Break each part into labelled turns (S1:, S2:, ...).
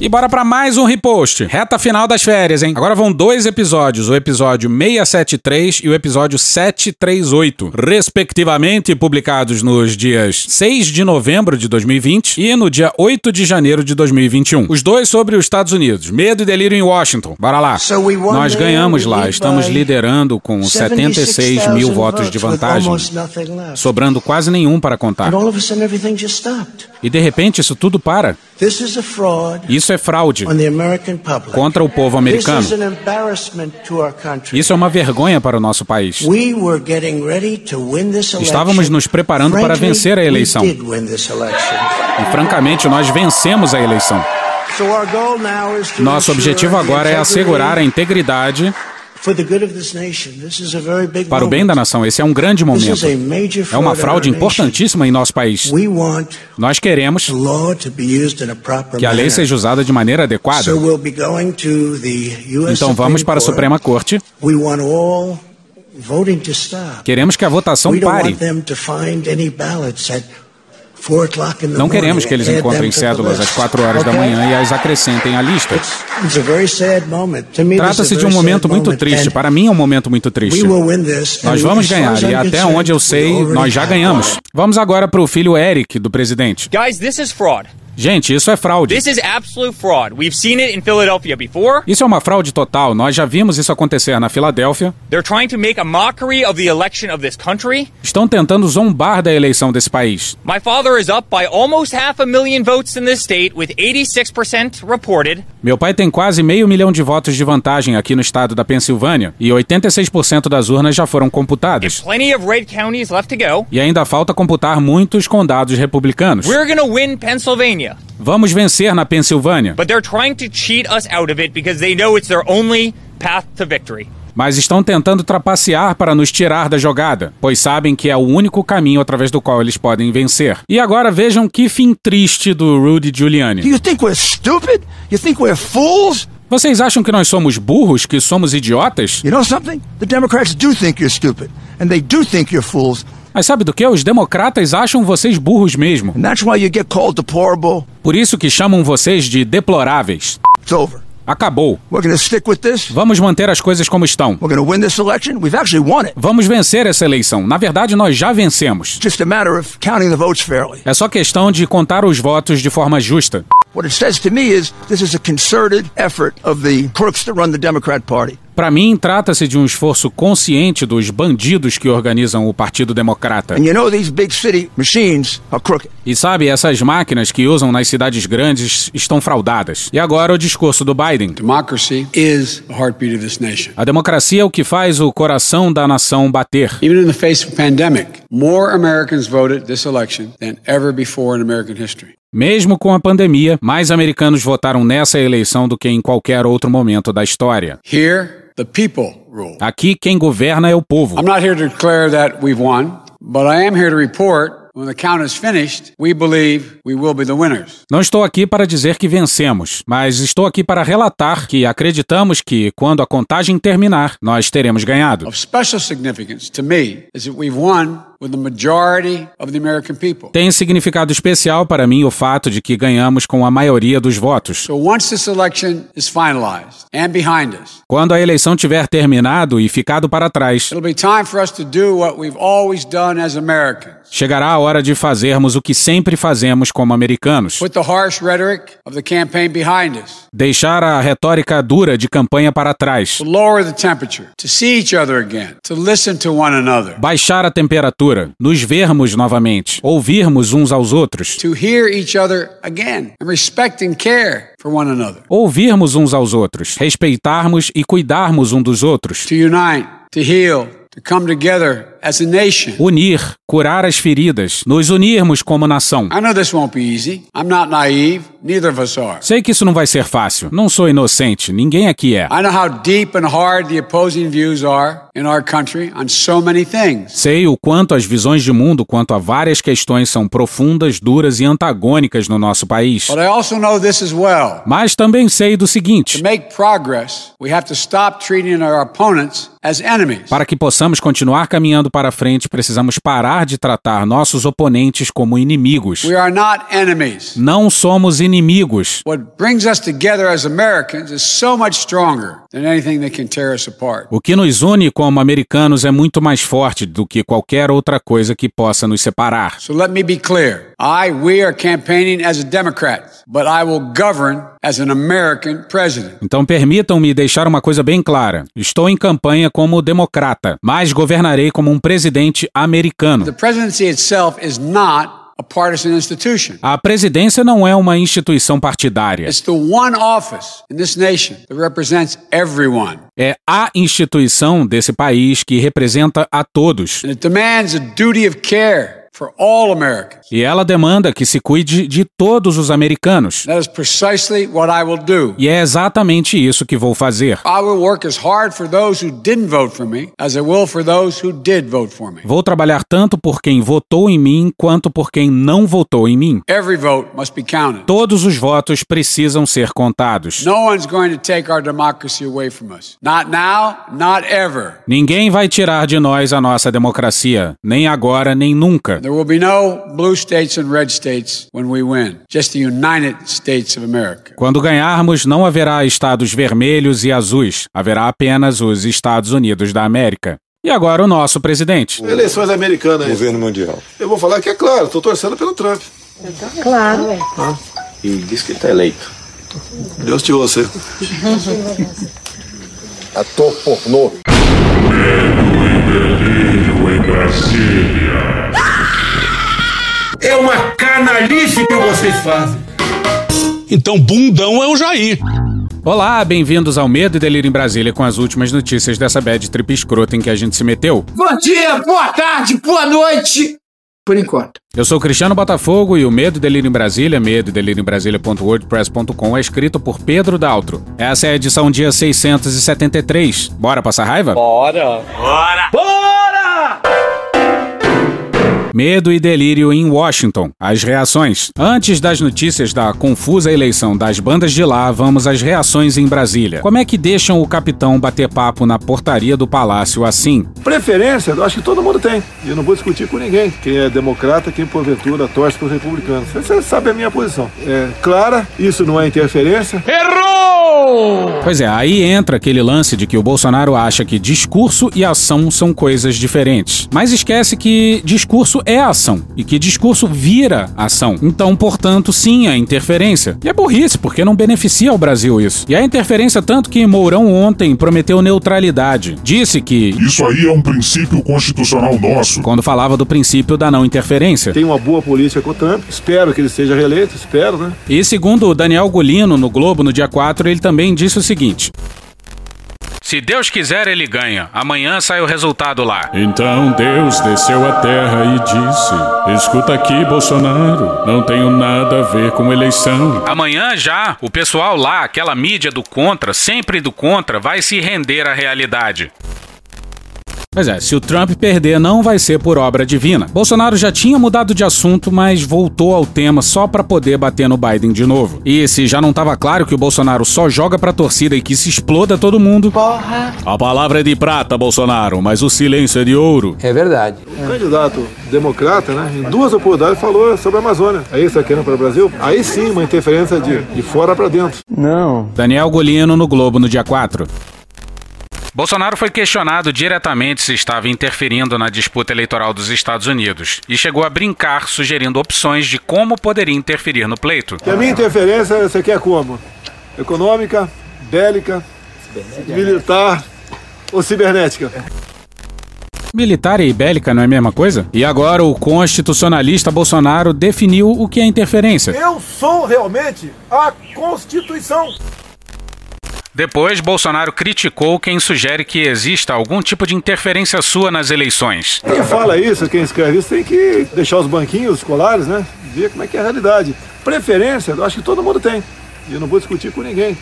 S1: E bora para mais um repost. Reta final das férias, hein? Agora vão dois episódios, o episódio 673 e o episódio 738, respectivamente publicados nos dias 6 de novembro de 2020 e no dia 8 de janeiro de 2021. Os dois sobre os Estados Unidos. Medo e delírio em Washington. Bora lá. Nós ganhamos lá, estamos liderando com 76 mil votos de vantagem, sobrando quase nenhum para contar. E de repente isso tudo para. Isso é fraude contra o povo americano. Isso é uma vergonha para o nosso país. Estávamos nos preparando para vencer a eleição. E francamente, nós vencemos a eleição. Nosso objetivo agora é assegurar a integridade para o bem da nação, esse é um grande momento. É uma fraude importantíssima em nosso país. Nós queremos que a lei seja usada de maneira adequada. Então vamos para a Suprema Corte. Queremos que a votação pare. Não queremos que eles encontrem cédulas às 4 horas da manhã e as acrescentem à lista. Trata-se de um momento muito triste. Para mim é um momento muito triste. Nós vamos ganhar e até onde eu sei, nós já ganhamos. Vamos agora para o filho Eric do presidente.
S2: Guys, this is fraud.
S1: Gente, isso é fraude.
S2: This is absolute fraud. We've seen it in Philadelphia before.
S1: Isso é uma fraude total. Nós já vimos isso acontecer na Filadélfia. Estão tentando zombar da eleição desse país.
S2: My father is up by almost half a million votes in this state with 86% reported.
S1: Meu pai tem quase meio milhão de votos de vantagem aqui no estado da Pensilvânia e 86% das urnas já foram computadas.
S2: And plenty of red counties left to go.
S1: E ainda falta computar muitos condados republicanos.
S2: We're to win Pennsylvania.
S1: Vamos vencer na Pensilvânia.
S2: But they're trying to cheat us out of it because they know it's their only path to victory.
S1: Mas estão tentando trapacear para nos tirar da jogada, pois sabem que é o único caminho através do qual eles podem vencer. E agora vejam que fim triste do Rudy Giuliani.
S3: You think we're stupid? You think we're fools?
S1: Vocês acham que nós somos burros, que somos idiotas?
S3: You know something? The Democrats do think you're stupid, and they do think you're fools.
S1: Mas sabe do que? Os democratas acham vocês burros mesmo.
S3: And that's why you get called deplorable.
S1: Por isso que chamam vocês de deploráveis.
S3: It's over.
S1: Acabou.
S3: We're going to stick with this.
S1: Vamos manter as coisas como estão.
S3: We're going to win this election. We've actually won it.
S1: Vamos vencer essa eleição. Na verdade, nós já vencemos.
S3: Just a matter of counting the votes fairly.
S1: É só questão de contar os votos de forma justa.
S3: What it says to me is this is a concerted effort of the crooks that run the Democrat Party.
S1: Para mim, trata-se de um esforço consciente dos bandidos que organizam o Partido Democrata.
S3: And you know these big city machines are crooked.
S1: E sabe, essas máquinas que usam nas cidades grandes estão fraudadas. E agora o discurso do Biden.
S4: Democracy is the heartbeat of this nation.
S1: A democracia é o que faz o coração da nação bater.
S4: Even in the face of pandemic, more Americans voted this election than ever before in American history.
S1: Mesmo com a pandemia, mais americanos votaram nessa eleição do que em qualquer outro momento da história.
S4: Here, the people rule.
S1: Aqui, quem governa é o povo.
S4: I'm not here to declare that we've won, but I am here to report.
S1: Não estou aqui para dizer que vencemos, mas estou aqui para relatar que acreditamos que, quando a contagem terminar, nós teremos ganhado. Tem significado especial para mim o fato de que ganhamos com a maioria dos votos.
S4: So once this election is finalized and behind us,
S1: Quando a eleição tiver terminado e ficado para trás,
S4: it'll be time for us to do what we've always done as Americans.
S1: chegará a hora de fazermos o que sempre fazemos como americanos:
S4: Put the harsh rhetoric of the campaign behind us.
S1: deixar a retórica dura de campanha para trás,
S4: To lower the temperature, to see each other again, to listen to one another,
S1: baixar a temperatura, nos vermos novamente, ouvirmos uns aos outros,
S4: to hear each other again, and respect and care for one another,
S1: ouvirmos uns aos outros, respeitarmos e cuidarmos um dos outros,
S4: to unite, to heal, to come together as a nation.
S1: unir, curar as feridas, nos unirmos como nação.
S4: I know this won't be easy. I'm not naive. Neither of us are.
S1: Sei que isso não vai ser fácil. Não sou inocente. Ninguém aqui é.
S4: I know how deep and hard the opposing views are in our country on so many things.
S1: Sei o quanto as visões de mundo quanto a várias questões são profundas, duras e antagônicas no nosso país.
S4: But I also know this as well.
S1: Mas também sei do
S4: To
S1: seguinte: Para que possamos continuar caminhando para frente, precisamos parar de tratar nossos oponentes como inimigos.
S4: We are not enemies.
S1: Não somos inimigos.
S4: What brings us together as Americans is so much stronger than anything that can tear us apart.
S1: O que nos une como americanos é muito mais forte do que qualquer outra coisa que possa nos separar.
S4: So let me be clear. I, we are campaigning as a Democrat, but I will govern as an American president.
S1: Então permitam-me deixar uma coisa bem clara. Estou em campanha como democrata, mas governarei como um presidente americano.
S4: The presidency itself is not a partisan institution.
S1: A presidência não é uma instituição partidária.
S4: It's the one office in this nation that represents everyone.
S1: É a instituição desse país que representa a todos.
S4: And it demands a duty of care.
S1: E ela demanda que se cuide de todos os americanos.
S4: That is precisely what I will do.
S1: E é exatamente isso que vou fazer.
S4: I will work as hard for those who didn't vote for me as I will for those who did vote for me.
S1: Vou trabalhar tanto por quem votou em mim quanto por quem não votou em mim.
S4: Every vote must be counted.
S1: Todos os votos precisam ser contados.
S4: No one's going to take our democracy away from us. Not now, not ever.
S1: Ninguém vai tirar de nós a nossa democracia, nem agora, nem nunca.
S4: There will be no blue states and red states when we win. Just the United States of America.
S1: Quando ganharmos, não haverá estados vermelhos e azuis, haverá apenas os Estados Unidos da América. E agora o nosso presidente.
S5: Eleições americanas.
S6: Governo mundial.
S5: Eu vou falar que é claro, estou torcendo pelo Trump.
S7: Claro.
S6: E diz que ele está eleito.
S5: Deus te ouça.
S6: Ator pornô.
S8: É uma canalice que vocês fazem. Então, bundão é o Jair.
S1: Olá, bem-vindos ao Medo e Delírio em Brasília com as últimas notícias dessa bad trip escrota em que a gente se meteu.
S9: Bom dia, boa tarde, boa noite. Por enquanto.
S1: Eu sou Cristiano Botafogo e o Medo e Delírio em Brasília, medo e delírio em Brasília.wordpress.com é escrito por Pedro Daltro. Essa é a edição dia 673. Bora passar raiva?
S2: Bora!
S1: Medo e delírio em Washington. As reações. Antes das notícias da confusa eleição das bandas de lá, vamos às reações em Brasília. Como é que deixam o capitão bater papo na portaria do palácio assim?
S5: Preferência, eu acho que todo mundo tem. E eu não vou discutir com ninguém. Quem é democrata, quem porventura torce para os republicanos. Você sabe a minha posição. É clara, isso não é interferência.
S1: Pois é, aí entra aquele lance de que o Bolsonaro acha que discurso e ação são coisas diferentes. Mas esquece que discurso é ação e que discurso vira ação. Então, portanto, sim, a interferência. E é burrice, porque não beneficia o Brasil isso. E a interferência tanto que Mourão ontem prometeu neutralidade. Disse que,
S10: Isso aí é um princípio constitucional nosso.
S1: quando falava do princípio da não interferência.
S5: Tem uma boa política com o Trump. Espero que ele seja reeleito, espero, né?
S1: E segundo o Daniel Golino no Globo no dia 4, ele também disse o seguinte: Se Deus quiser, ele ganha. Amanhã sai o resultado lá.
S10: Então Deus desceu à terra e disse: Escuta aqui, Bolsonaro, não tenho nada a ver com eleição.
S1: Amanhã já, o pessoal lá, aquela mídia do contra, sempre do contra, vai se render à realidade. Pois é, se o Trump perder, não vai ser por obra divina. Bolsonaro já tinha mudado de assunto, mas voltou ao tema só pra poder bater no Biden de novo. E se já não tava claro que o Bolsonaro só joga pra torcida e que se exploda todo mundo. Porra! A palavra é de prata, Bolsonaro, mas o silêncio é de ouro.
S9: É verdade.
S5: O candidato democrata, né, em duas oportunidades falou sobre a Amazônia. Aí está querendo para o Brasil? Aí sim, uma interferência de, de fora para dentro.
S1: Daniel Golino no Globo no dia 4. Bolsonaro foi questionado diretamente se estava interferindo na disputa eleitoral dos Estados Unidos e chegou a brincar sugerindo opções de como poderia interferir no pleito.
S5: E a minha interferência você quer como? Econômica, bélica, militar ou cibernética?
S1: Militar e bélica não é a mesma coisa? E agora o constitucionalista Bolsonaro definiu o que é interferência.
S5: Eu sou realmente a Constituição.
S1: Depois, Bolsonaro criticou quem sugere que exista algum tipo de interferência sua nas eleições.
S5: Quem fala isso, quem escreve isso, tem que deixar os banquinhos escolares, né? Ver como é que é a realidade. Preferência, eu acho que todo mundo tem. E eu não vou discutir com ninguém.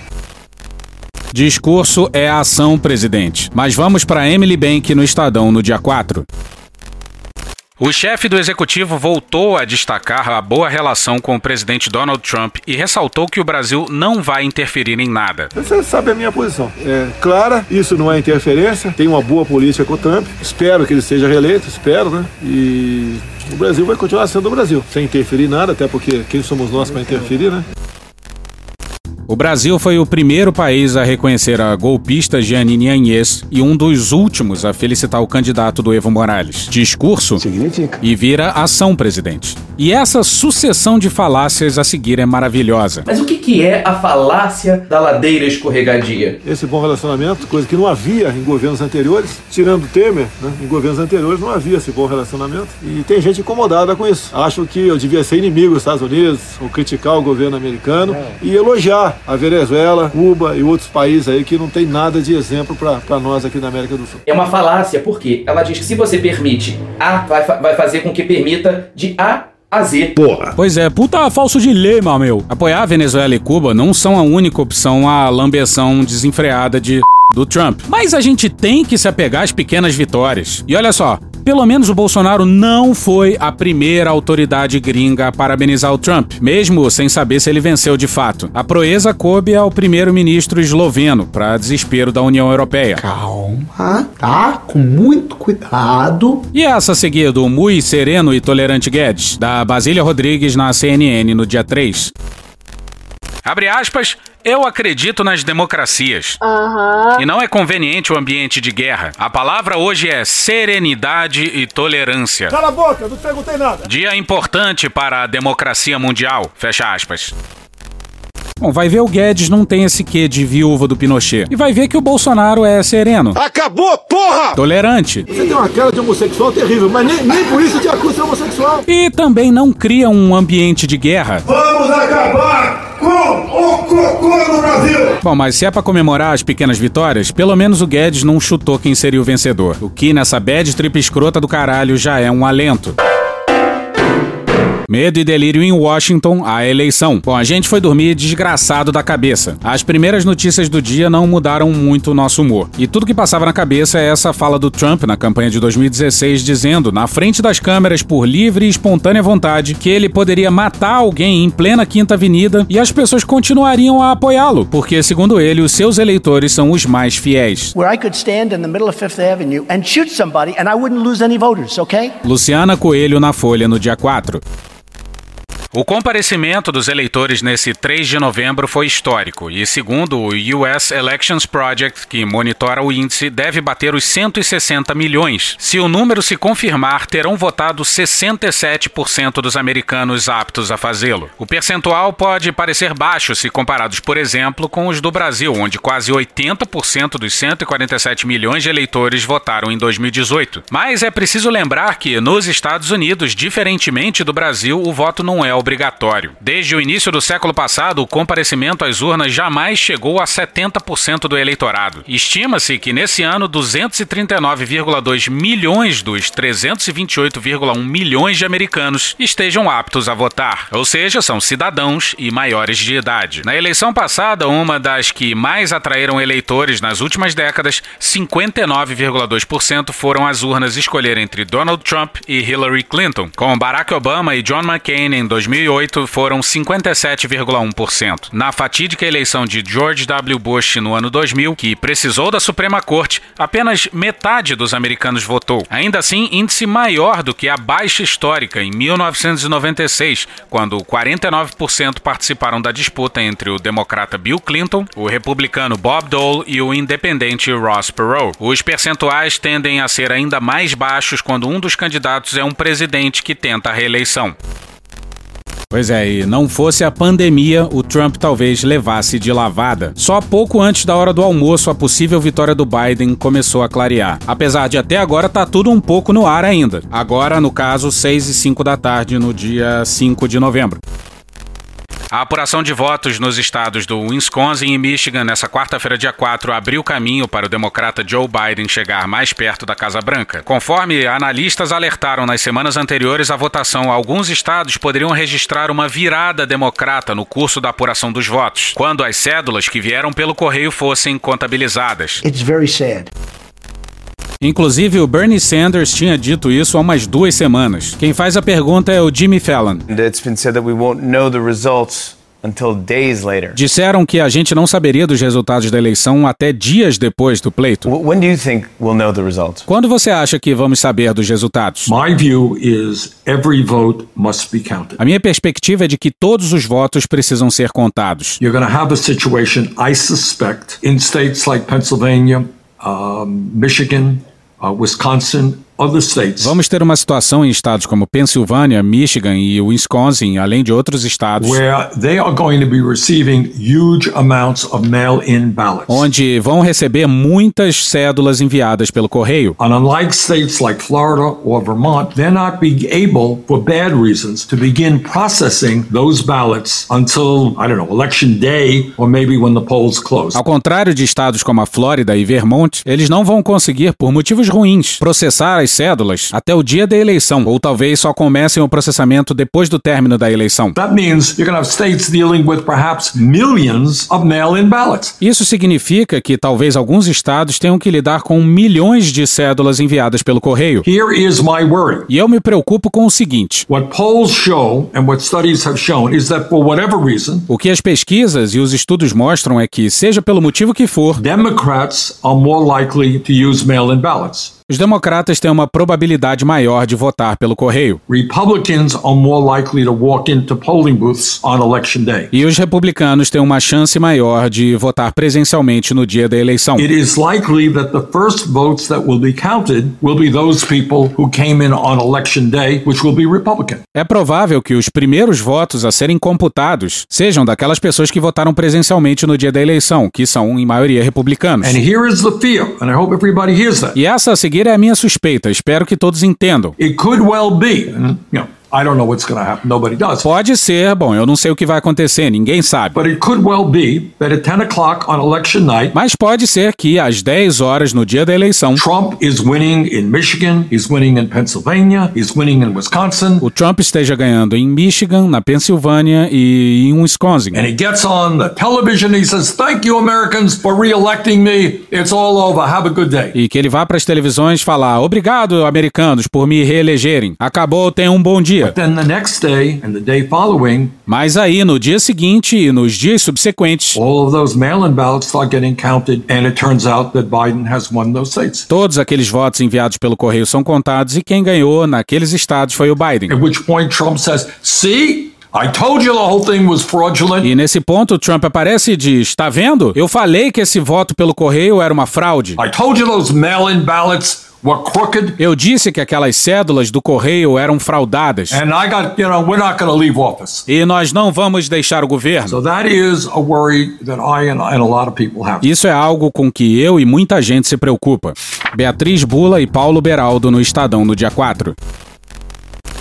S1: Discurso é ação, presidente. Mas vamos para Emily Bank no Estadão no dia 4. O chefe do executivo voltou a destacar a boa relação com o presidente Donald Trump e ressaltou que o Brasil não vai interferir em nada.
S5: Você sabe a minha posição. É clara, isso não é interferência, tem uma boa política com o Trump. Espero que ele seja reeleito, espero, né? E o Brasil vai continuar sendo o Brasil, sem interferir em nada, até porque quem somos nós para interferir, né?
S1: O Brasil foi o primeiro país a reconhecer a golpista Jeanine Agnès e um dos últimos a felicitar o candidato do Evo Morales. Discurso
S11: Significa.
S1: e vira ação, presidente. E essa sucessão de falácias a seguir é maravilhosa.
S12: Mas o que, que é a falácia da ladeira escorregadia?
S5: Esse bom relacionamento, coisa que não havia em governos anteriores, tirando Temer, né? em governos anteriores não havia esse bom relacionamento. E tem gente incomodada com isso. Acho que eu devia ser inimigo dos Estados Unidos, ou criticar o governo americano e elogiar a Venezuela, Cuba e outros países aí que não tem nada de exemplo para nós aqui na América do Sul.
S12: É uma falácia, porque ela diz que se você permite A, vai, vai fazer com que permita de A a Z.
S11: Porra.
S1: Pois é, puta falso dilema, meu. Apoiar a Venezuela e Cuba não são a única opção à lambeção desenfreada de do Trump. Mas a gente tem que se apegar às pequenas vitórias. E olha só, pelo menos o Bolsonaro não foi a primeira autoridade gringa a parabenizar o Trump, mesmo sem saber se ele venceu de fato. A proeza coube ao primeiro-ministro esloveno, para desespero da União Europeia.
S13: Calma, tá? Com muito cuidado.
S1: E essa a seguir do Mui Sereno e Tolerante Guedes, da Basília Rodrigues na CNN no dia 3. Abre aspas, eu acredito nas democracias.
S14: Aham.
S1: E não é conveniente o ambiente de guerra. A palavra hoje é serenidade e tolerância.
S5: Cala a boca, não perguntei nada.
S1: Dia importante para a democracia mundial. Fecha aspas. Bom, vai ver o Guedes não tem esse quê de viúva do Pinochet. E vai ver que o Bolsonaro é sereno.
S5: Acabou, porra!
S1: Tolerante.
S5: Você tem uma cara de homossexual terrível, mas nem, nem por isso te acusa de homossexual.
S1: E também não cria um ambiente de guerra.
S5: Vamos acabar o cocô no Brasil!
S1: Bom, mas se é pra comemorar as pequenas vitórias, pelo menos o Guedes não chutou quem seria o vencedor. O que nessa bad trip escrota do caralho já é um alento. Medo e delírio em Washington, a eleição. Bom, a gente foi dormir desgraçado da cabeça. As primeiras notícias do dia não mudaram muito o nosso humor. E tudo que passava na cabeça é essa fala do Trump na campanha de 2016, dizendo, na frente das câmeras, por livre e espontânea vontade, que ele poderia matar alguém em plena Quinta Avenida e as pessoas continuariam a apoiá-lo, porque, segundo ele, os seus eleitores são os mais fiéis.
S15: Avenue somebody okay?
S1: Luciana Coelho na Folha no dia 4. O comparecimento dos eleitores nesse 3 de novembro foi histórico e, segundo o US Elections Project, que monitora o índice, deve bater os 160 milhões. Se o número se confirmar, terão votado 67% dos americanos aptos a fazê-lo. O percentual pode parecer baixo se comparados, por exemplo, com os do Brasil, onde quase 80% dos 147 milhões de eleitores votaram em 2018. Mas é preciso lembrar que, nos Estados Unidos, diferentemente do Brasil, o voto não é obrigatório. Desde o início do século passado, o comparecimento às urnas jamais chegou a 70% do eleitorado. Estima-se que nesse ano 239,2 milhões dos 328,1 milhões de americanos estejam aptos a votar, ou seja, são cidadãos e maiores de idade. Na eleição passada, uma das que mais atraíram eleitores nas últimas décadas, 59,2% foram às urnas escolher entre Donald Trump e Hillary Clinton. Com Barack Obama e John McCain em 2008 foram 57,1%. Na fatídica eleição de George W. Bush no ano 2000, que precisou da Suprema Corte, apenas metade dos americanos votou. Ainda assim, índice maior do que a baixa histórica em 1996, quando 49% participaram da disputa entre o democrata Bill Clinton, o republicano Bob Dole e o independente Ross Perot. Os percentuais tendem a ser ainda mais baixos quando um dos candidatos é um presidente que tenta a reeleição. Pois é, e não fosse a pandemia, o Trump talvez levasse de lavada. Só pouco antes da hora do almoço, a possível vitória do Biden começou a clarear. Apesar de até agora tá tudo um pouco no ar ainda. Agora, no caso, 6 e 5 da tarde, no dia 5 de novembro. A apuração de votos nos estados do Wisconsin e Michigan nessa quarta-feira, dia 4, abriu caminho para o democrata Joe Biden chegar mais perto da Casa Branca. Conforme analistas alertaram nas semanas anteriores à votação, alguns estados poderiam registrar uma virada democrata no curso da apuração dos votos, quando as cédulas que vieram pelo correio fossem contabilizadas.
S15: It's very sad.
S1: Inclusive, o Bernie Sanders tinha dito isso há umas duas semanas. Quem faz a pergunta é o Jimmy Fallon.
S11: It's been said that we won't know the results until days later.
S1: Disseram que a gente não saberia dos resultados da eleição até dias depois do pleito.
S11: When do you think we'll know the results?
S1: Quando você acha que vamos saber dos resultados?
S14: My view is every vote must be counted.
S1: A minha perspectiva é de que todos os votos precisam ser contados.
S14: You're going to have a situation, I suspect, in states like Pennsylvania, um, Michigan, Wisconsin, other states.
S1: Vamos ter uma situação em estados como Pensilvânia, Michigan e Wisconsin, além de outros estados,
S14: where they are going to be receiving huge amounts of mail-in ballots.
S1: onde vão receber muitas cédulas enviadas pelo correio.
S14: And unlike states like Florida or Vermont, they're not being able, for bad reasons, to begin processing those ballots until, I don't know, election day or maybe when the polls close.
S1: Ao contrário de estados como a Flórida e Vermont, eles não vão conseguir, por motivos ruins, processar as cédulas até o dia da eleição, ou talvez só comecem o processamento depois do término da eleição. Isso significa que talvez alguns estados tenham que lidar com milhões de cédulas enviadas pelo correio.
S14: Here is my worry.
S1: E eu me preocupo com o seguinte: o que as pesquisas e os estudos mostram é que, seja pelo motivo que for,
S14: Democrats are more likely to use mail-in ballots.
S1: Os democratas têm uma probabilidade maior de votar pelo correio. E os republicanos têm uma chance maior de votar presencialmente no dia da eleição. É provável que os primeiros votos a serem computados sejam daquelas pessoas que votaram presencialmente no dia da eleição, que são em maioria republicanos. E essa a seguir é a minha suspeita, espero que todos entendam.
S14: It could well be, you know, I don't know what's going to happen. Nobody does.
S1: Pode ser, bom, eu não sei o que vai acontecer, ninguém sabe.
S14: But it could well be that at 10 o'clock on election night,
S1: Mas pode ser que às 10 horas no dia da eleição,
S14: Trump is winning in Michigan, he's winning in Pennsylvania, he's winning in Wisconsin,
S1: o Trump esteja ganhando em Michigan, na Pensilvânia e em Wisconsin.
S14: and he gets on the television. He says, "Thank you, Americans, for re-electing me. It's all over. Have a good day."
S1: E que ele vá para as televisões falar: Obrigado, americanos, por me reelegerem. Acabou, tenham um bom dia.
S14: But then the next day and the day following,
S1: Mas aí, no dia seguinte e nos dias subsequentes,
S14: all of those mail-in ballots start getting counted, and it turns out that Biden has won those states.
S1: todos aqueles votos enviados pelo correio são contados e quem ganhou naqueles estados foi o Biden.
S14: At which point Trump says, "See, I told you the whole thing was fraudulent."
S1: E nesse ponto, Trump aparece e diz: Tá vendo? Eu falei que esse voto pelo correio era uma fraude.
S14: I told you those mail-in ballots were crooked.
S1: Eu disse que aquelas cédulas do correio eram fraudadas.
S14: And I got, you know, we're not going to leave office.
S1: E nós não vamos deixar o governo.
S14: So that is a worry that I and, and a lot of people have.
S1: Isso é algo com que eu e muita gente se preocupa. Beatriz Bula e Paulo Beraldo no Estadão no dia 4.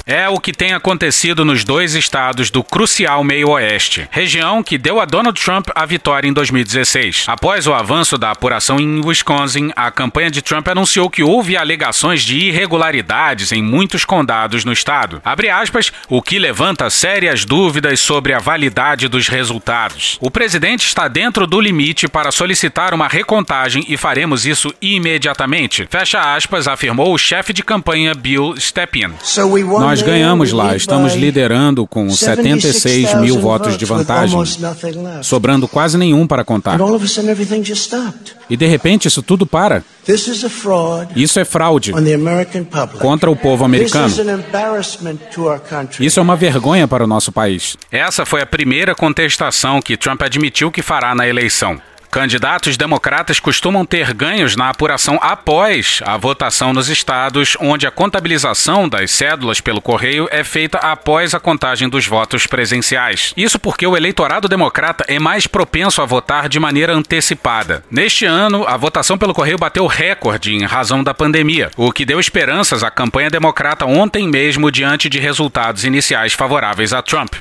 S1: É o que tem acontecido nos dois estados do crucial meio-oeste, região que deu a Donald Trump a vitória em 2016. Após o avanço da apuração em Wisconsin, a campanha de Trump anunciou que houve alegações de irregularidades em muitos condados no estado. Abre aspas, o que levanta sérias dúvidas sobre a validade dos resultados. O presidente está dentro do limite para solicitar uma recontagem e faremos isso imediatamente. Fecha aspas, afirmou o chefe de campanha Bill Stepien. Nós ganhamos lá, estamos liderando com 76 mil votos de vantagem, sobrando quase nenhum para contar. E de repente isso tudo para. Isso é fraude contra o povo americano. Isso é uma vergonha para o nosso país. Essa foi a primeira contestação que Trump admitiu que fará na eleição. Candidatos democratas costumam ter ganhos na apuração após a votação nos estados onde a contabilização das cédulas pelo correio é feita após a contagem dos votos presenciais. Isso porque o eleitorado democrata é mais propenso a votar de maneira antecipada. Neste ano, a votação pelo correio bateu recorde em razão da pandemia, o que deu esperanças à campanha democrata ontem mesmo diante de resultados iniciais favoráveis a Trump.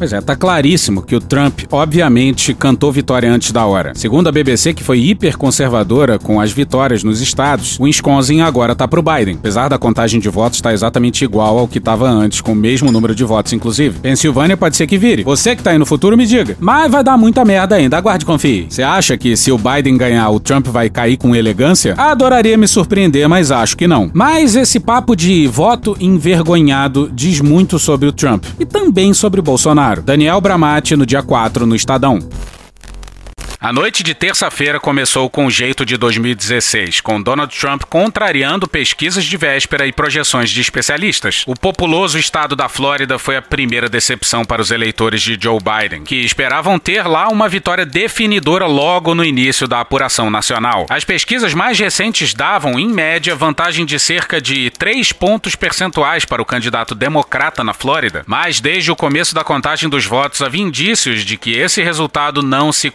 S1: Pois é, tá claríssimo que o Trump, obviamente, cantou vitória antes da hora. Segundo a BBC, que foi hiperconservadora com as vitórias nos estados, o Wisconsin agora tá pro Biden. Apesar da contagem de votos estar tá exatamente igual ao que estava antes, com o mesmo número de votos, inclusive. Pensilvânia pode ser que vire. Você que tá aí no futuro, me diga. Mas vai dar muita merda ainda. Aguarde e confie. Você acha que se o Biden ganhar, o Trump vai cair com elegância? Adoraria me surpreender, mas acho que não. Mas esse papo de voto envergonhado diz muito sobre o Trump e também sobre o Bolsonaro. Daniel Bramati no dia 4 no Estadão. A noite de terça-feira começou com o jeito de 2016, com Donald Trump contrariando pesquisas de véspera e projeções de especialistas. O populoso estado da Flórida foi a primeira decepção para os eleitores de Joe Biden, que esperavam ter lá uma vitória definidora logo no início da apuração nacional. As pesquisas mais recentes davam, em média, vantagem de cerca de 3 pontos percentuais para o candidato democrata na Flórida, mas desde o começo da contagem dos votos havia indícios de que esse resultado não se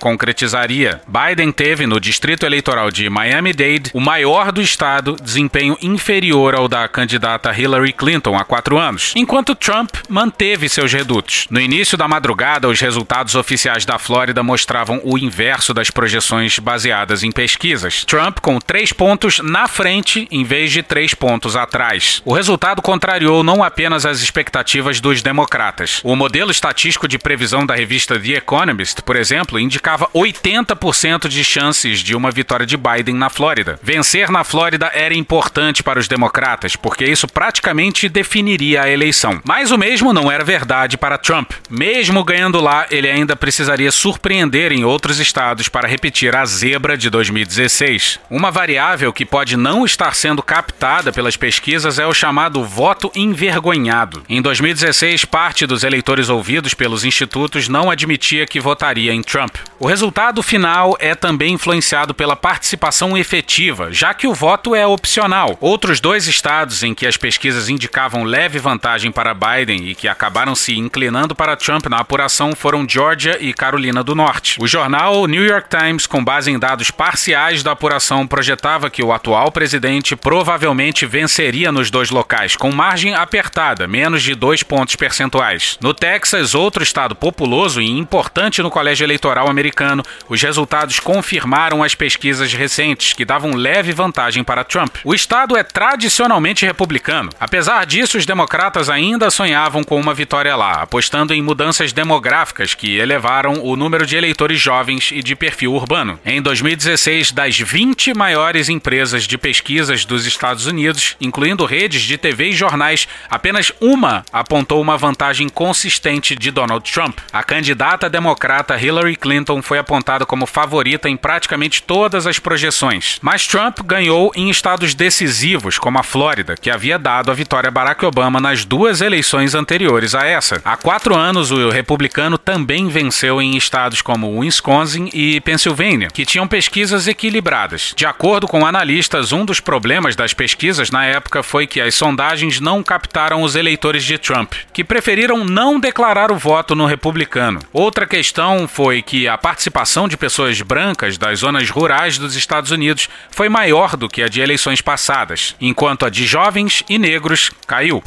S1: Biden teve no distrito eleitoral de Miami-Dade, o maior do estado, desempenho inferior ao da candidata Hillary Clinton há quatro anos, enquanto Trump manteve seus redutos. No início da madrugada, os resultados oficiais da Flórida mostravam o inverso das projeções baseadas em pesquisas. Trump com três pontos na frente em vez de três pontos atrás. O resultado contrariou não apenas as expectativas dos democratas. O modelo estatístico de previsão da revista The Economist, por exemplo, indicava 80 80% de chances de uma vitória de Biden na Flórida. Vencer na Flórida era importante para os democratas, porque isso praticamente definiria a eleição. Mas o mesmo não era verdade para Trump. Mesmo ganhando lá, ele ainda precisaria surpreender em outros estados para repetir a zebra de 2016. Uma variável que pode não estar sendo captada pelas pesquisas é o chamado voto envergonhado. Em 2016, parte dos eleitores ouvidos pelos institutos não admitia que votaria em Trump. O resultado resultado final é também influenciado pela participação efetiva, já que o voto é opcional. Outros dois estados em que as pesquisas indicavam leve vantagem para Biden e que acabaram se inclinando para Trump na apuração foram Georgia e Carolina do Norte. O jornal New York Times, com base em dados parciais da apuração, projetava que o atual presidente provavelmente venceria nos dois locais, com margem apertada, menos de dois pontos percentuais. No Texas, outro estado populoso e importante no colégio eleitoral americano, os resultados confirmaram as pesquisas recentes, que davam leve vantagem para Trump. O estado é tradicionalmente republicano. Apesar disso, os democratas ainda sonhavam com uma vitória lá, apostando em mudanças demográficas que elevaram o número de eleitores jovens e de perfil urbano. Em 2016, das 20 maiores empresas de pesquisas dos Estados Unidos, incluindo redes de TV e jornais, apenas uma apontou uma vantagem consistente de Donald Trump. A candidata democrata Hillary Clinton foi apontada como favorita em praticamente todas as projeções. Mas Trump ganhou em estados decisivos, como a Flórida, que havia dado a vitória a Barack Obama nas duas eleições anteriores a essa. Há quatro anos, o republicano também venceu em estados como Wisconsin e Pensilvânia, que tinham pesquisas equilibradas. De acordo com analistas, um dos problemas das pesquisas na época foi que as sondagens não captaram os eleitores de Trump, que preferiram não declarar o voto no republicano. Outra questão foi que a participação de pessoas brancas das zonas rurais dos Estados Unidos foi maior do que a de eleições passadas, enquanto a de jovens e negros caiu.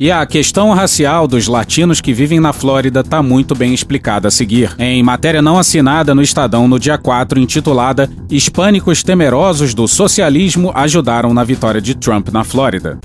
S1: E a questão racial dos latinos que vivem na Flórida está muito bem explicada a seguir. Em matéria não assinada no Estadão no dia 4, intitulada Hispânicos temerosos do socialismo ajudaram na vitória de Trump na Flórida.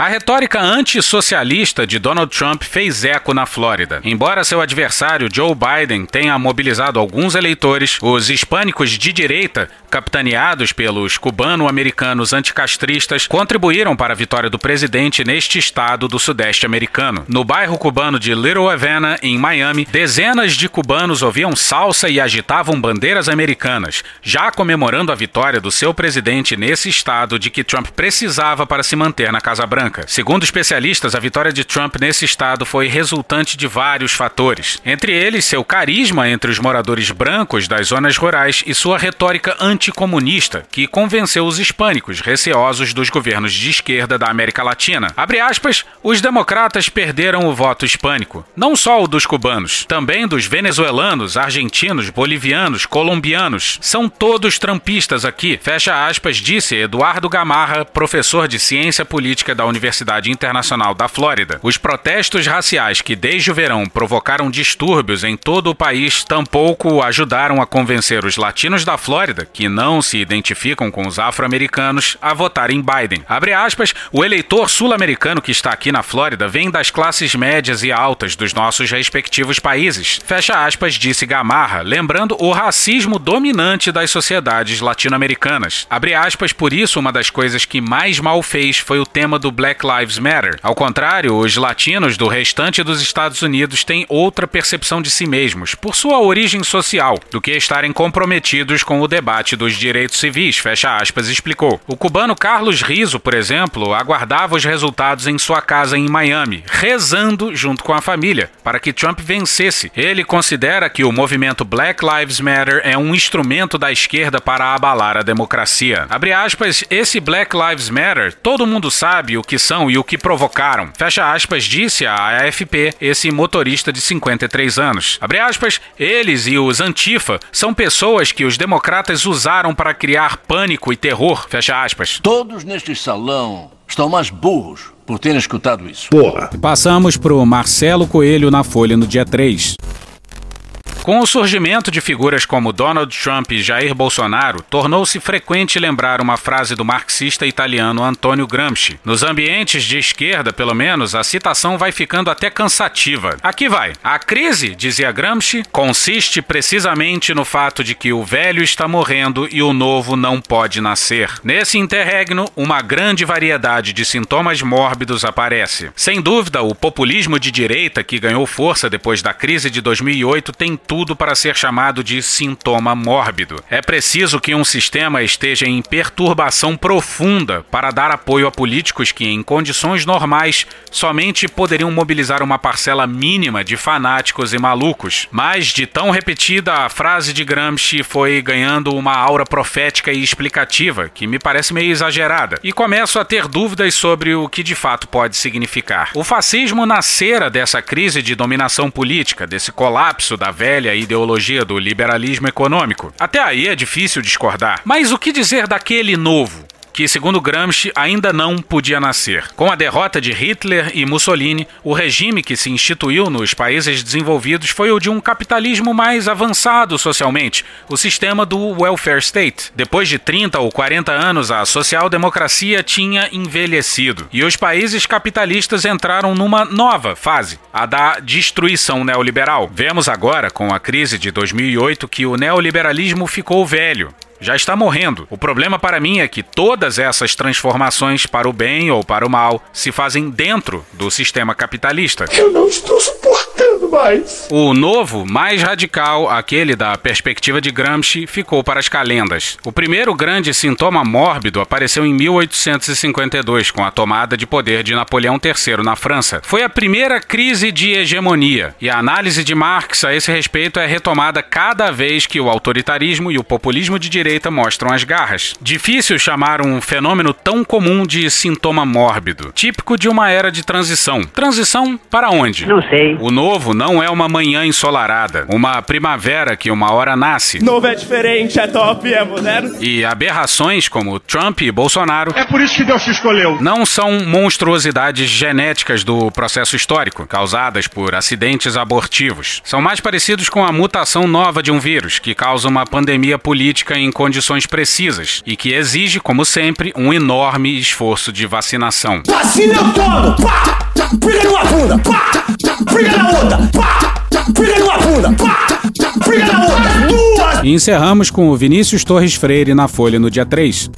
S1: A retórica antissocialista de Donald Trump fez eco na Flórida. Embora seu adversário Joe Biden tenha mobilizado alguns eleitores, os hispânicos de direita, capitaneados pelos cubano-americanos anticastristas, contribuíram para a vitória do presidente neste estado do sudeste americano. No bairro cubano de Little Havana, em Miami, dezenas de cubanos ouviam salsa e agitavam bandeiras americanas, já comemorando a vitória do seu presidente nesse estado de que Trump precisava para se manter na Casa Branca branca. Segundo especialistas, a vitória de Trump nesse estado foi resultante de vários fatores, entre eles seu carisma entre os moradores brancos das zonas rurais e sua retórica anticomunista, que convenceu os hispânicos receosos dos governos de esquerda da América Latina. Abre aspas, os democratas perderam o voto hispânico, não só o dos cubanos, também dos venezuelanos, argentinos, bolivianos, colombianos. São todos trampistas aqui, fecha aspas, disse Eduardo Gamarra, professor de ciência política da Universidade Internacional da Flórida. Os protestos raciais que desde o verão provocaram distúrbios em todo o país tampouco ajudaram a convencer os latinos da Flórida, que não se identificam com os afro-americanos, a votar em Biden. Abre aspas, o eleitor sul-americano que está aqui na Flórida vem das classes médias e altas dos nossos respectivos países. Fecha aspas, disse Gamarra, lembrando o racismo dominante das sociedades latino-americanas. Abre aspas, por isso uma das coisas que mais mal fez foi o tema do Black Lives Matter. Ao contrário, os latinos do restante dos Estados Unidos têm outra percepção de si mesmos, por sua origem social, do que estarem comprometidos com o debate dos direitos civis, fecha aspas, explicou. O cubano Carlos Riso, por exemplo, aguardava os resultados em sua casa em Miami, rezando junto com a família, para que Trump vencesse. Ele considera que o movimento Black Lives Matter é um instrumento da esquerda para abalar a democracia. Abre aspas, esse Black Lives Matter, todo mundo sabe o que são e o que provocaram. Fecha aspas, disse a AFP esse motorista de 53 anos. Abre aspas, eles e os Antifa são pessoas que os democratas usaram para criar pânico e terror. Fecha aspas.
S16: Todos neste salão estão mais burros por terem escutado isso.
S1: Porra. Passamos pro Marcelo Coelho na Folha no dia 3. Com o surgimento de figuras como Donald Trump e Jair Bolsonaro, tornou-se frequente lembrar uma frase do marxista italiano Antonio Gramsci. Nos ambientes de esquerda, pelo menos, a citação vai ficando até cansativa. Aqui vai. A crise, dizia Gramsci, consiste precisamente no fato de que o velho está morrendo e o novo não pode nascer. Nesse interregno, uma grande variedade de sintomas mórbidos aparece. Sem dúvida, o populismo de direita que ganhou força depois da crise de 2008 tem tudo para ser chamado de sintoma mórbido. É preciso que um sistema esteja em perturbação profunda para dar apoio a políticos que, em condições normais, somente poderiam mobilizar uma parcela mínima de fanáticos e malucos. Mas, de tão repetida, a frase de Gramsci foi ganhando uma aura profética e explicativa, que me parece meio exagerada, e começo a ter dúvidas sobre o que de fato pode significar. O fascismo nascera dessa crise de dominação política, desse colapso da velha ideologia do liberalismo econômico. Até aí é difícil discordar. Mas o que dizer daquele novo? Que, segundo Gramsci, ainda não podia nascer. Com a derrota de Hitler e Mussolini, o regime que se instituiu nos países desenvolvidos foi o de um capitalismo mais avançado socialmente, o sistema do welfare state. Depois de 30 ou 40 anos, a social-democracia tinha envelhecido e os países capitalistas entraram numa nova fase, a da destruição neoliberal. Vemos agora, com a crise de 2008, que o neoliberalismo ficou velho já está morrendo. O problema para mim é que todas essas transformações para o bem ou para o mal se fazem dentro do sistema capitalista.
S16: Eu não estou suportando mais.
S1: O novo, mais radical, aquele da perspectiva de Gramsci, ficou para as calendas. O primeiro grande sintoma mórbido apareceu em 1852, com a tomada de poder de Napoleão III na França. Foi a primeira crise de hegemonia, e a análise de Marx a esse respeito é retomada cada vez que o autoritarismo e o populismo de direita mostram as garras. Difícil chamar um fenômeno tão comum de sintoma mórbido, típico de uma era de transição. Transição para onde?
S17: Não sei.
S1: O novo não é uma manhã ensolarada, uma primavera que uma hora nasce.
S18: Novo é diferente, é top, é moderno.
S1: E aberrações como Trump e Bolsonaro.
S18: É por isso que Deus te escolheu.
S1: Não são monstruosidades genéticas do processo histórico, causadas por acidentes abortivos. São mais parecidos com a mutação nova de um vírus, que causa uma pandemia política em condições precisas e que exige, como sempre, um enorme esforço de vacinação.
S16: Vacina eu tomo! Pá! Briga numa bunda! Pá! Briga na outra! Pá! Numa bunda! Pá! Na outra! Duas!
S1: E encerramos com o Vinícius Torres Freire na Folha no dia 3.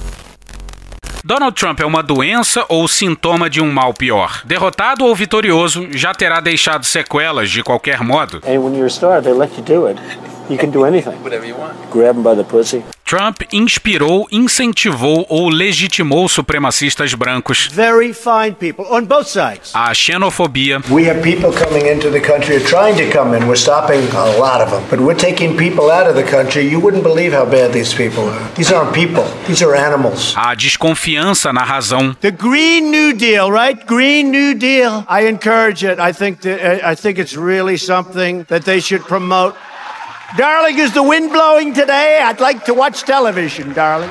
S1: Donald Trump é uma doença ou sintoma de um mal pior? Derrotado ou vitorioso, já terá deixado sequelas de qualquer modo.
S19: And when you're a star, they let you do it. You can do anything.
S6: Whatever you want.
S19: Grab them by the pussy.
S1: Trump inspirou, incentivou ou legitimou supremacistas brancos.
S15: Very fine people on both sides.
S1: A xenofobia.
S20: We have people coming into the country or trying to come in. We're stopping a lot of them. But we're taking people out of the country. You wouldn't believe how bad these people are. These aren't people. These are animals.
S1: A desconfiança na razão.
S15: The Green New Deal, right? Green New Deal. I encourage it. I think that, I think it's really something that they should promote.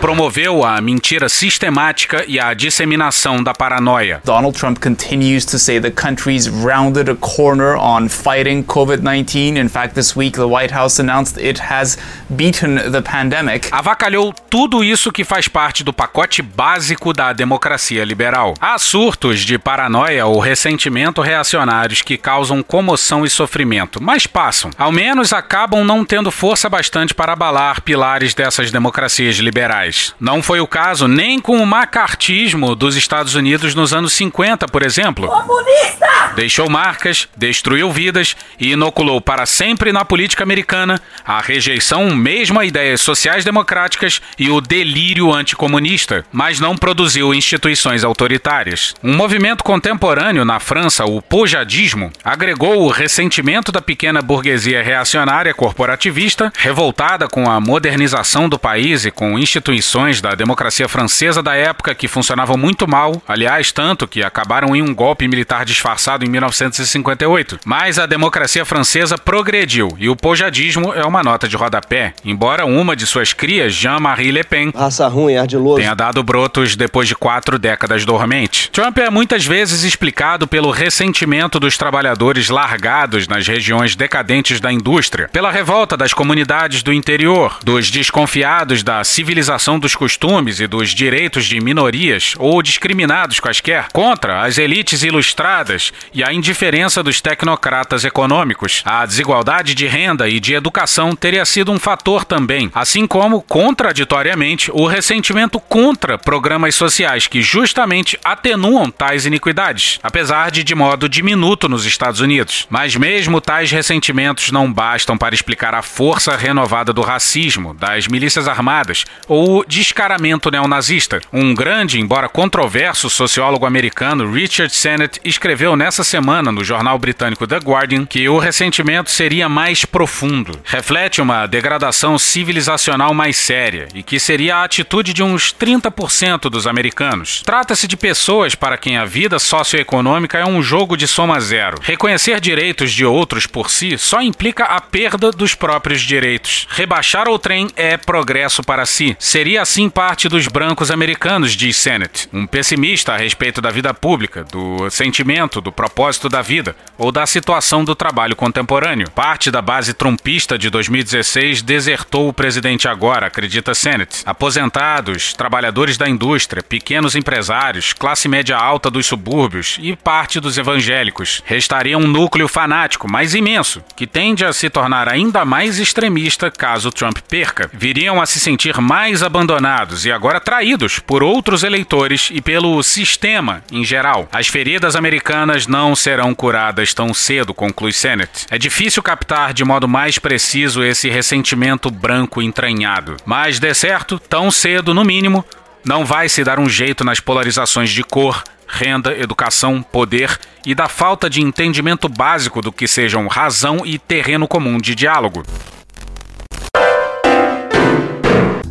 S1: Promoveu a mentira sistemática e a disseminação da paranoia.
S17: Donald Trump continues to say the country's rounded a corner on fighting COVID-19. In fact, this week the White House announced it has beaten the pandemic.
S1: Avacalhou tudo isso que faz parte do pacote básico da democracia liberal. Há surtos de paranoia ou ressentimento reacionários que causam comoção e sofrimento, mas passam. Ao menos acabam não tendo força bastante para abalar pilares dessas democracias liberais. Não foi o caso nem com o macartismo dos Estados Unidos nos anos 50, por exemplo.
S16: Comunista!
S1: Deixou marcas, destruiu vidas e inoculou para sempre na política americana a rejeição mesmo a ideias sociais-democráticas e o delírio anticomunista, mas não produziu instituições autoritárias. Um movimento contemporâneo na França, o pojadismo, agregou o ressentimento da pequena burguesia reacionária corporativa ativista, revoltada com a modernização do país e com instituições da democracia francesa da época que funcionavam muito mal, aliás, tanto que acabaram em um golpe militar disfarçado em 1958. Mas a democracia francesa progrediu e o pojadismo é uma nota de rodapé, embora uma de suas crias, Jean-Marie Le Pen,
S21: raça ruim, ardiloso,
S1: tenha dado brotos depois de quatro décadas dormente. Trump é muitas vezes explicado pelo ressentimento dos trabalhadores largados nas regiões decadentes da indústria, pela revolta das comunidades do interior, dos desconfiados da civilização dos costumes e dos direitos de minorias ou discriminados quaisquer, contra as elites ilustradas e a indiferença dos tecnocratas econômicos. A desigualdade de renda e de educação teria sido um fator também, assim como, contraditoriamente, o ressentimento contra programas sociais que justamente atenuam tais iniquidades, apesar de de modo diminuto nos Estados Unidos. Mas mesmo tais ressentimentos não bastam para explicar a força renovada do racismo, das milícias armadas ou o descaramento neonazista. Um grande, embora controverso sociólogo americano, Richard Sennett, escreveu nessa semana no jornal britânico The Guardian que o ressentimento seria mais profundo. Reflete uma degradação civilizacional mais séria e que seria a atitude de uns 30% dos americanos. Trata-se de pessoas para quem a vida socioeconômica é um jogo de soma zero. Reconhecer direitos de outros por si só implica a perda dos próprios direitos. Rebaixar o trem é progresso para si. Seria assim parte dos brancos americanos, diz Sennett, um pessimista a respeito da vida pública, do sentimento, do propósito da vida ou da situação do trabalho contemporâneo. Parte da base trumpista de 2016 desertou o presidente agora, acredita Sennett. Aposentados, trabalhadores da indústria, pequenos empresários, classe média alta dos subúrbios e parte dos evangélicos. Restaria um núcleo fanático, mas imenso, que tende a se tornar ainda mais extremista caso Trump perca. Viriam a se sentir mais abandonados e agora traídos por outros eleitores e pelo sistema em geral. As feridas americanas não serão curadas tão cedo, conclui Sennett. É difícil captar de modo mais preciso esse ressentimento branco entranhado. Mas, de certo, tão cedo, no mínimo, não vai se dar um jeito nas polarizações de cor, renda, educação, poder e da falta de entendimento básico do que sejam razão e terreno comum de diálogo.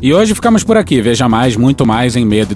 S1: E hoje ficamos por aqui. Veja mais, muito mais em medo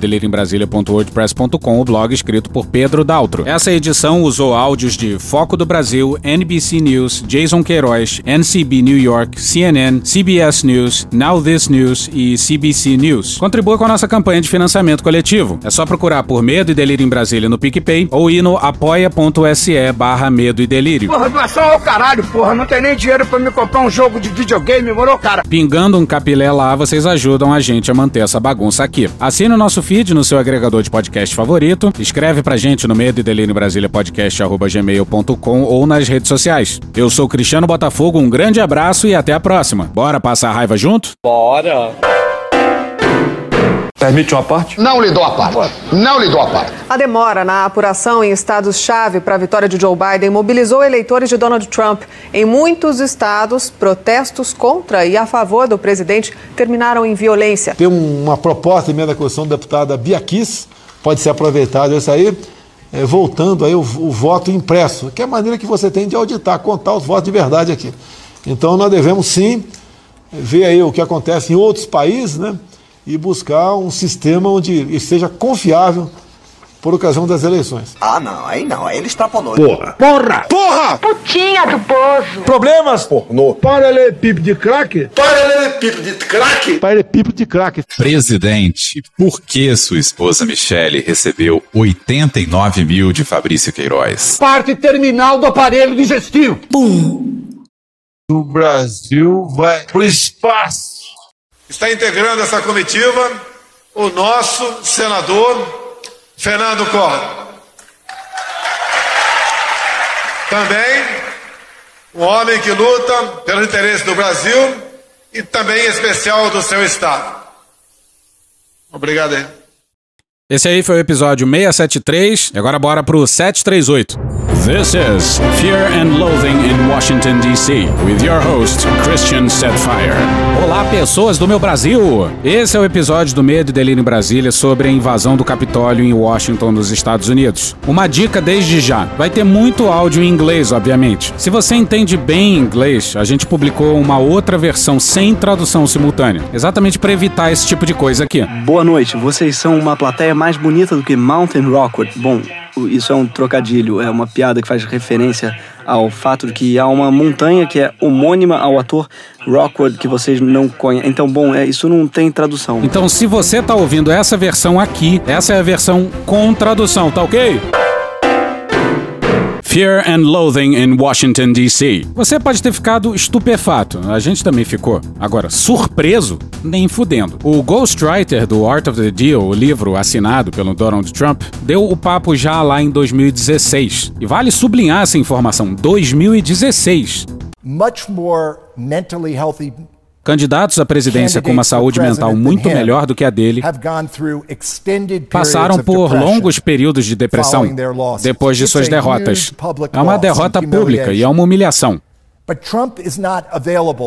S1: o blog escrito por Pedro Daltro. Essa edição usou áudios de Foco do Brasil, NBC News, Jason Queiroz, NCB New York, CNN, CBS News, Now This News e CBC News. Contribua com a nossa campanha de financiamento coletivo. É só procurar por Medo e Delírio em Brasília no PicPay ou ir no apoia.se barra Medo e Delírio.
S9: Porra, doação ao caralho, porra. Não tem nem dinheiro pra me comprar um jogo de videogame, morou, cara?
S1: Pingando um capilé lá, vocês ajudam ajudam a gente a manter essa bagunça aqui. Assine o nosso feed no seu agregador de podcast favorito, escreve pra gente no Medo e Delírio Brasília Podcast gmail.com ou nas redes sociais. Eu sou Cristiano Botafogo, um grande abraço e até a próxima. Bora passar a raiva junto?
S21: Bora!
S22: Permite uma parte?
S23: Não lhe dou a parte. Não lhe dou a parte.
S24: A demora na apuração em estados-chave para a vitória de Joe Biden mobilizou eleitores de Donald Trump. Em muitos estados, protestos contra e a favor do presidente terminaram em violência.
S5: Tem uma proposta emenda da Constituição da deputada Bia Kiss, pode ser aproveitado isso aí, é, voltando aí o, o voto impresso, que é a maneira que você tem de auditar, contar os votos de verdade aqui. Então nós devemos sim ver aí o que acontece em outros países, né? E buscar um sistema onde seja confiável por ocasião das eleições.
S25: Ah, não, aí não, aí ele extrapolou.
S26: Porra!
S5: Porra!
S26: Porra!
S27: Putinha do poço.
S26: Problemas?
S25: Pornô.
S5: Paralelepípedo de crack?
S25: Paralelepípedo de crack?
S5: Paralelepípedo de crack.
S21: Presidente, por que sua esposa Michele recebeu 89 mil de Fabrício Queiroz?
S9: Parte terminal do aparelho digestivo. Pum.
S5: O Brasil vai pro espaço. Está integrando essa comitiva o nosso senador Fernando Collor. Também um homem que luta pelo interesse do Brasil e também em especial do seu Estado. Obrigado aí.
S1: Esse aí foi o episódio 673 e agora bora pro 738.
S10: This is Fear and Loathing in Washington, D.C., with your host, Christian Setfire.
S1: Olá, pessoas do meu Brasil! Esse é o episódio do Medo e Delírio em Brasília sobre a invasão do Capitólio em Washington, nos Estados Unidos. Uma dica desde já: vai ter muito áudio em inglês, obviamente. Se você entende bem inglês, a gente publicou uma outra versão sem tradução simultânea, exatamente para evitar esse tipo de coisa aqui.
S22: Boa noite, vocês são uma plateia mais bonita do que Mountain Rockwood. Bom, isso é um trocadilho, é uma piada que faz referência ao fato de que há uma montanha que é homônima ao ator Rockwood que vocês não conhecem. Então, bom, é, isso não tem tradução.
S1: Então, se você tá ouvindo essa versão aqui, essa é a versão com tradução, tá ok?
S10: Fear and Loathing in Washington, D.C.
S1: Você pode ter ficado estupefato, a gente também ficou. Agora, surpreso? Nem fudendo. O ghostwriter do Art of the Deal, o livro assinado pelo Donald Trump, deu o papo já lá em 2016. E vale sublinhar essa informação: 2016.
S28: Much more mentally healthy
S1: Candidatos à presidência com uma saúde mental muito melhor do que a dele passaram por longos períodos de depressão depois de suas derrotas. É uma derrota pública e é uma humilhação.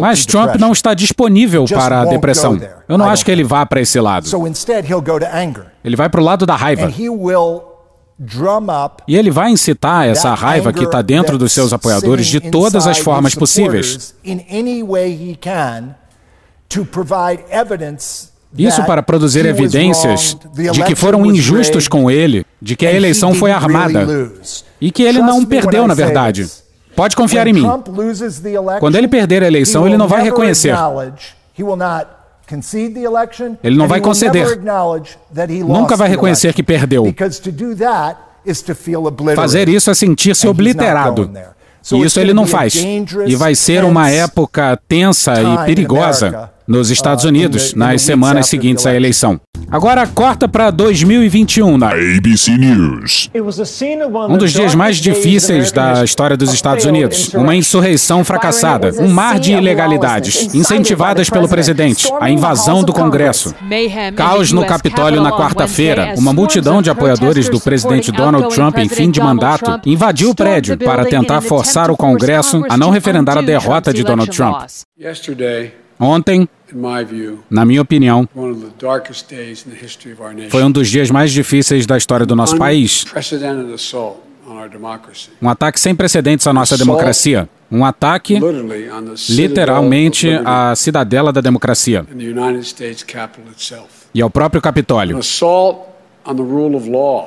S1: Mas Trump não está disponível para a depressão. Eu não acho que ele vá para esse lado. Ele vai para o lado da raiva. E ele vai incitar essa raiva que está dentro dos seus apoiadores de todas as formas possíveis. Isso para produzir evidências de que foram injustos com ele, de que a eleição foi armada e que ele não perdeu, na verdade. Pode confiar em mim. Quando ele perder a eleição, ele não vai reconhecer. Ele não vai conceder. Nunca vai reconhecer que perdeu. Fazer isso é sentir-se obliterado. E isso ele não faz. E vai ser uma época tensa e perigosa nos Estados Unidos nas semanas seguintes à eleição. Agora corta para 2021 na
S10: ABC News.
S1: Um dos dias mais difíceis da história dos Estados Unidos. Uma insurreição fracassada, um mar de ilegalidades incentivadas pelo presidente, a invasão do Congresso, caos no Capitólio na quarta-feira. Uma multidão de apoiadores do presidente Donald Trump em fim de mandato invadiu o prédio para tentar forçar o Congresso a não referendar a derrota de Donald Trump. Ontem, na minha opinião, foi um dos dias mais difíceis da história do nosso país. Um ataque sem precedentes à nossa democracia. Um ataque, literalmente, à cidadela da democracia e ao próprio Capitólio.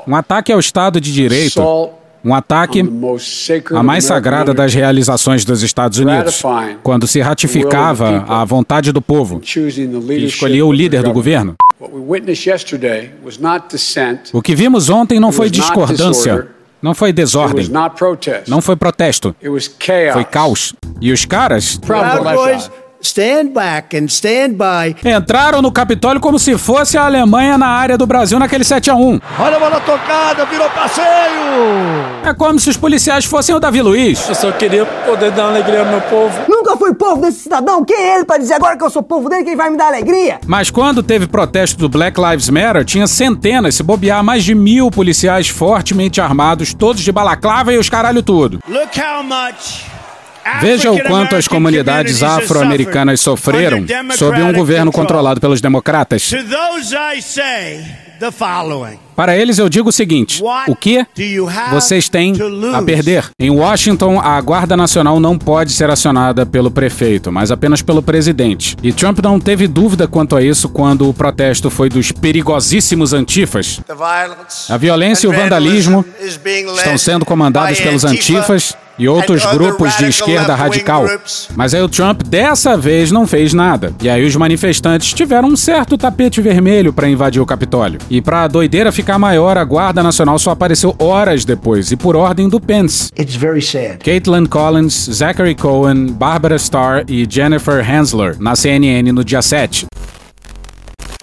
S1: Um ataque ao Estado de Direito um ataque à mais sagrada das realizações dos Estados Unidos, quando se ratificava a vontade do povo e escolhia o líder do governo. O que vimos ontem não foi discordância, não foi desordem, não foi protesto, foi caos. E os caras.
S15: Stand back and stand by.
S1: Entraram no Capitólio como se fosse a Alemanha na área do Brasil naquele 7 a 1
S9: Olha a bola tocada, virou passeio!
S1: É como se os policiais fossem o Davi Luiz.
S29: Eu só queria poder dar alegria ao meu povo.
S30: Nunca fui povo desse cidadão. Quem é ele para dizer agora que eu sou povo dele? Quem vai me dar alegria?
S1: Mas quando teve protesto do Black Lives Matter, tinha centenas, se bobear, mais de mil policiais fortemente armados, todos de balaclava e os caralho tudo.
S9: Look how much
S1: Veja o quanto as comunidades afro-americanas sofreram sob um governo controlado pelos democratas. Para eles eu digo o seguinte: o que vocês têm a perder? Em Washington, a Guarda Nacional não pode ser acionada pelo prefeito, mas apenas pelo presidente. E Trump não teve dúvida quanto a isso quando o protesto foi dos perigosíssimos antifas. A violência e o vandalismo estão sendo comandados pelos antifas e outros grupos de esquerda radical. Mas aí o Trump dessa vez não fez nada. E aí os manifestantes tiveram um certo tapete vermelho para invadir o Capitólio. E para a doideira ficar maior, a Guarda Nacional só apareceu horas depois e por ordem do Pence.
S30: It's very sad.
S1: Caitlin Collins, Zachary Cohen, Barbara Starr e Jennifer Hensler na CNN no dia 7.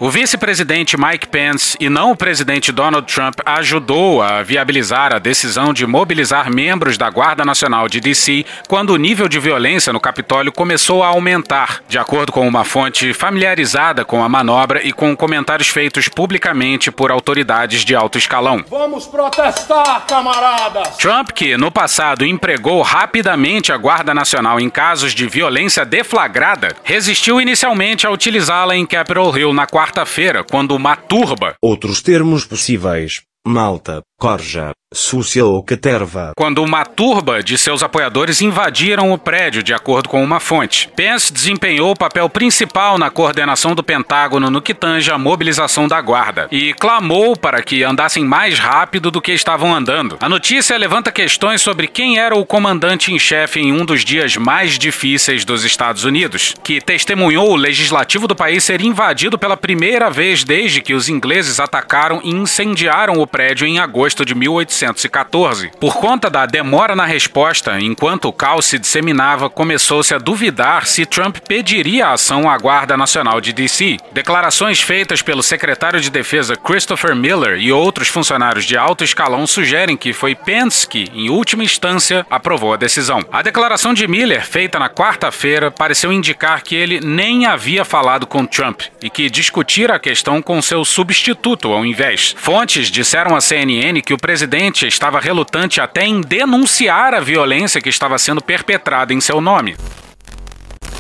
S1: O vice-presidente Mike Pence e não o presidente Donald Trump ajudou a viabilizar a decisão de mobilizar membros da Guarda Nacional de DC quando o nível de violência no Capitólio começou a aumentar, de acordo com uma fonte familiarizada com a manobra e com comentários feitos publicamente por autoridades de alto escalão.
S31: Vamos protestar, camaradas!
S1: Trump, que no passado empregou rapidamente a Guarda Nacional em casos de violência deflagrada, resistiu inicialmente a utilizá-la em Capitol Hill na quarta-feira, quando uma turba.
S32: Outros termos possíveis: malta, corja, súcia ou caterva.
S1: Quando uma turba de seus apoiadores invadiram o prédio, de acordo com uma fonte. Pence desempenhou o papel principal na coordenação do Pentágono no que tange a mobilização da guarda e clamou para que andassem mais rápido do que estavam andando. A notícia levanta questões sobre quem era o comandante em chefe em um dos dias mais difíceis dos Estados Unidos, que testemunhou o legislativo do país ser invadido pela primeira vez desde que os ingleses atacaram e incendiaram o prédio em agosto de 1814. Por conta da demora na resposta, enquanto o caos se disseminava, começou-se a duvidar se Trump pediria ação à Guarda Nacional de DC. Declarações feitas pelo secretário de Defesa Christopher Miller e outros funcionários de alto escalão sugerem que foi Pence que, em última instância, aprovou a decisão. A declaração de Miller, feita na quarta-feira, pareceu indicar que ele nem havia falado com Trump e que discutira a questão com seu substituto ao invés. Fontes disseram à CNN que o presidente estava relutante até em denunciar a violência que estava sendo perpetrada em seu nome.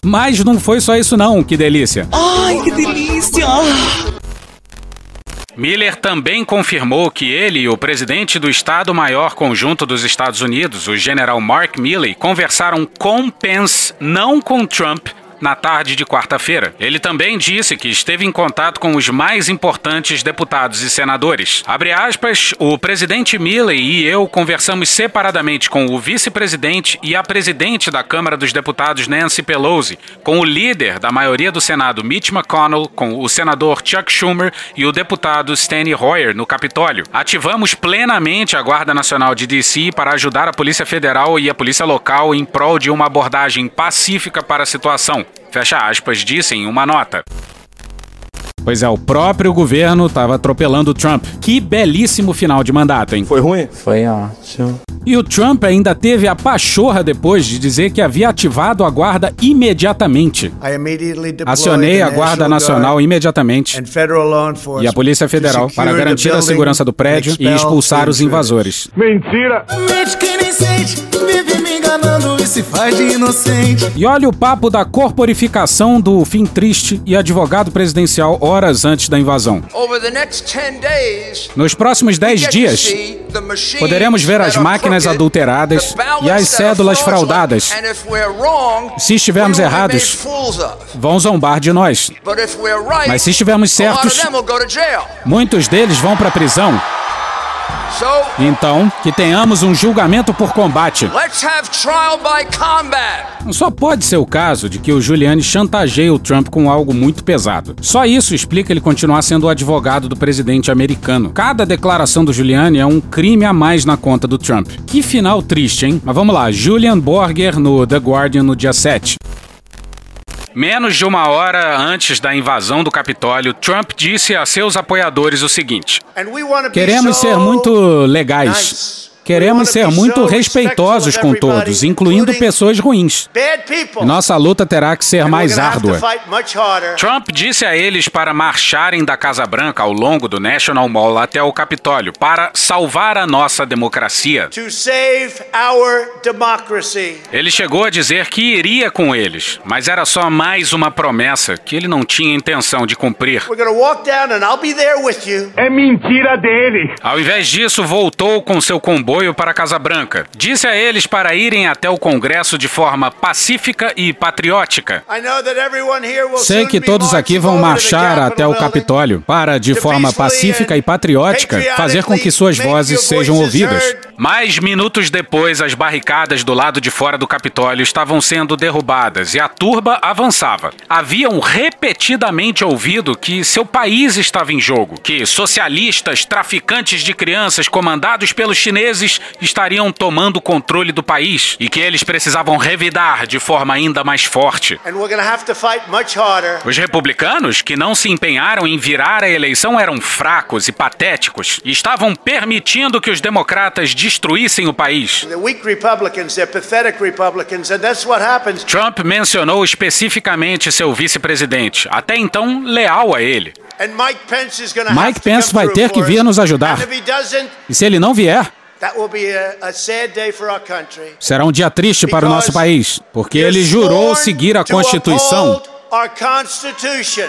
S1: Mas não foi só isso não, que delícia.
S16: Ai, que delícia!
S1: Miller também confirmou que ele e o presidente do Estado-Maior Conjunto dos Estados Unidos, o general Mark Milley, conversaram com Pence, não com Trump, na tarde de quarta-feira. Ele também disse que esteve em contato com os mais importantes deputados e senadores. Abre aspas, o presidente Milley e eu conversamos separadamente com o vice-presidente e a presidente da Câmara dos Deputados Nancy Pelosi, com o líder da maioria do Senado Mitch McConnell, com o senador Chuck Schumer e o deputado Steny Hoyer no Capitólio. Ativamos plenamente a Guarda Nacional de DC para ajudar a Polícia Federal e a Polícia Local em prol de uma abordagem pacífica para a situação. Fecha aspas, disse em uma nota. Pois é, o próprio governo estava atropelando o Trump. Que belíssimo final de mandato, hein?
S5: Foi ruim?
S19: Foi ótimo.
S1: E o Trump ainda teve a pachorra depois de dizer que havia ativado a guarda imediatamente. Acionei a Guarda Nacional imediatamente e a Polícia Federal para garantir a segurança do prédio e expulsar os invasores.
S5: Mentira!
S16: vive me enganando e se faz de inocente.
S1: E olha o papo da corporificação do fim triste e advogado presidencial horas antes da invasão. Nos próximos 10 dias, poderemos ver as máquinas adulteradas e as cédulas fraudadas. Se estivermos errados, vão zombar de nós. Mas se estivermos certos, muitos deles vão para a prisão. Então, que tenhamos um julgamento por combate. Só pode ser o caso de que o Giuliani chantageie o Trump com algo muito pesado. Só isso explica ele continuar sendo o advogado do presidente americano. Cada declaração do Giuliani é um crime a mais na conta do Trump. Que final triste, hein? Mas vamos lá, Julian Borger no The Guardian no dia 7. Menos de uma hora antes da invasão do Capitólio, Trump disse a seus apoiadores o seguinte: Queremos ser muito legais. Queremos ser muito respeitosos com todos, incluindo pessoas ruins. Nossa luta terá que ser mais árdua. Trump disse a eles para marcharem da Casa Branca ao longo do National Mall até o Capitólio para salvar a nossa democracia. Ele chegou a dizer que iria com eles, mas era só mais uma promessa que ele não tinha intenção de cumprir.
S9: É mentira dele.
S1: Ao invés disso, voltou com seu comboio para a Casa Branca. Disse a eles para irem até o Congresso de forma pacífica e patriótica. Sei que todos aqui vão marchar até o Capitólio para, de forma pacífica e patriótica, fazer com que suas vozes sejam ouvidas. Mas minutos depois, as barricadas do lado de fora do Capitólio estavam sendo derrubadas e a turba avançava. Haviam repetidamente ouvido que seu país estava em jogo, que socialistas, traficantes de crianças comandados pelos chineses estariam tomando o controle do país e que eles precisavam revidar de forma ainda mais forte. Os republicanos, que não se empenharam em virar a eleição, eram fracos e patéticos e estavam permitindo que os democratas destruíssem o país. Trump mencionou especificamente seu vice-presidente, até então leal a ele. Mike Pence vai ter que vir nos ajudar. E se ele não vier, será um dia triste para o nosso país, porque ele jurou seguir a Constituição.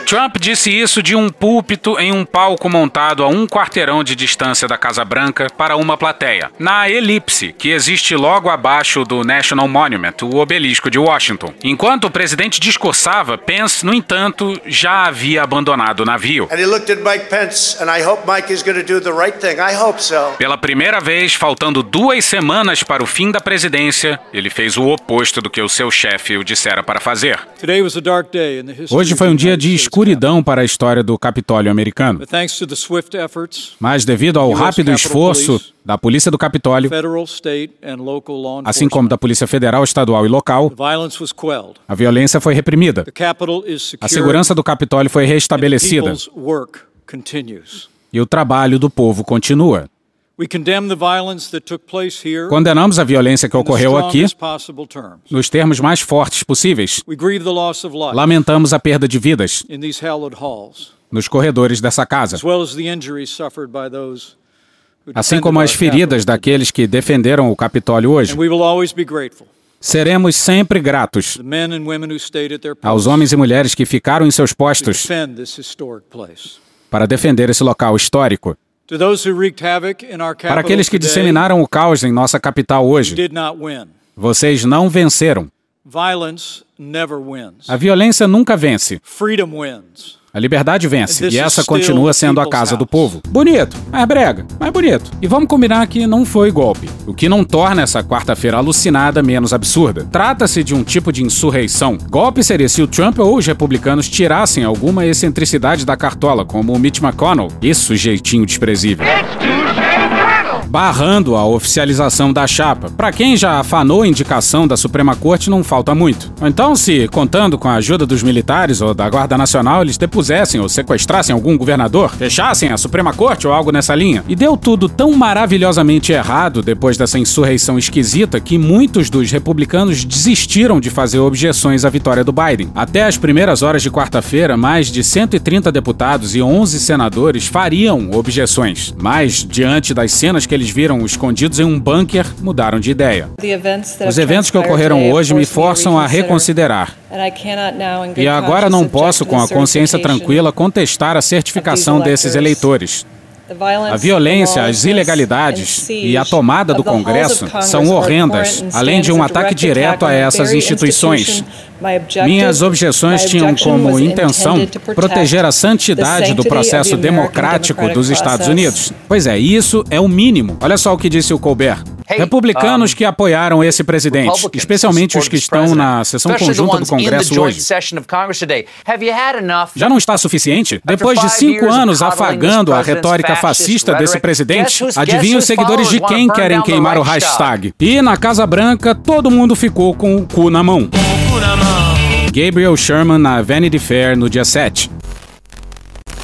S1: Trump disse isso de um púlpito em um palco montado a um quarteirão de distância da Casa Branca para uma plateia, na elipse que existe logo abaixo do National Monument, o obelisco de Washington. Enquanto o presidente discursava, Pence, no entanto, já havia abandonado o navio. Pela primeira vez, faltando duas semanas para o fim da presidência, ele fez o oposto do que o seu chefe o dissera para fazer.
S29: Today was a dark day
S1: Hoje foi um dia de escuridão para a história do Capitólio americano. Mas devido ao rápido esforço da Polícia do Capitólio, assim como da Polícia Federal, Estadual e Local, a violência foi reprimida. A segurança do Capitólio foi restabelecida. E o trabalho do povo continua. Condenamos a violência que ocorreu aqui nos termos mais fortes possíveis. Lamentamos a perda de vidas nos corredores dessa casa, assim como as feridas daqueles que defenderam o Capitólio hoje. Seremos sempre gratos aos homens e mulheres que ficaram em seus postos para defender esse local histórico. Para aqueles que disseminaram o caos em nossa capital hoje, vocês não venceram. A violência nunca vence. A liberdade vence, e essa continua sendo a casa do povo. Bonito, mas brega, mas bonito. E vamos combinar que não foi golpe, o que não torna essa quarta-feira alucinada menos absurda. Trata-se de um tipo de insurreição. Golpe seria se o Trump ou os republicanos tirassem alguma excentricidade da cartola, como o Mitch McConnell. Isso jeitinho desprezível barrando a oficialização da chapa. Para quem já afanou a indicação da Suprema Corte, não falta muito. Então, se, contando com a ajuda dos militares ou da Guarda Nacional, eles depusessem ou sequestrassem algum governador, fechassem a Suprema Corte ou algo nessa linha, e deu tudo tão maravilhosamente errado depois dessa insurreição esquisita que muitos dos republicanos desistiram de fazer objeções à vitória do Biden. Até as primeiras horas de quarta-feira, mais de 130 deputados e 11 senadores fariam objeções, mas diante das cenas que eles viram escondidos em um bunker, mudaram de ideia. Os eventos que ocorreram hoje me forçam a reconsiderar. E agora não posso, com a consciência tranquila, contestar a certificação desses eleitores. A violência, as ilegalidades e a tomada do Congresso são horrendas, além de um ataque direto a essas instituições. Minhas objeções tinham como intenção proteger a santidade do processo democrático dos Estados Unidos. Pois é, isso é o mínimo. Olha só o que disse o Colbert. Republicanos que apoiaram esse presidente, especialmente os que estão na sessão conjunta do Congresso hoje. Já não está suficiente? Depois de cinco anos afagando a retórica fascista desse presidente, adivinha os seguidores de quem querem queimar o hashtag. E na Casa Branca, todo mundo ficou com o cu na mão. Gabriel Sherman na Vanity Fair no dia 7.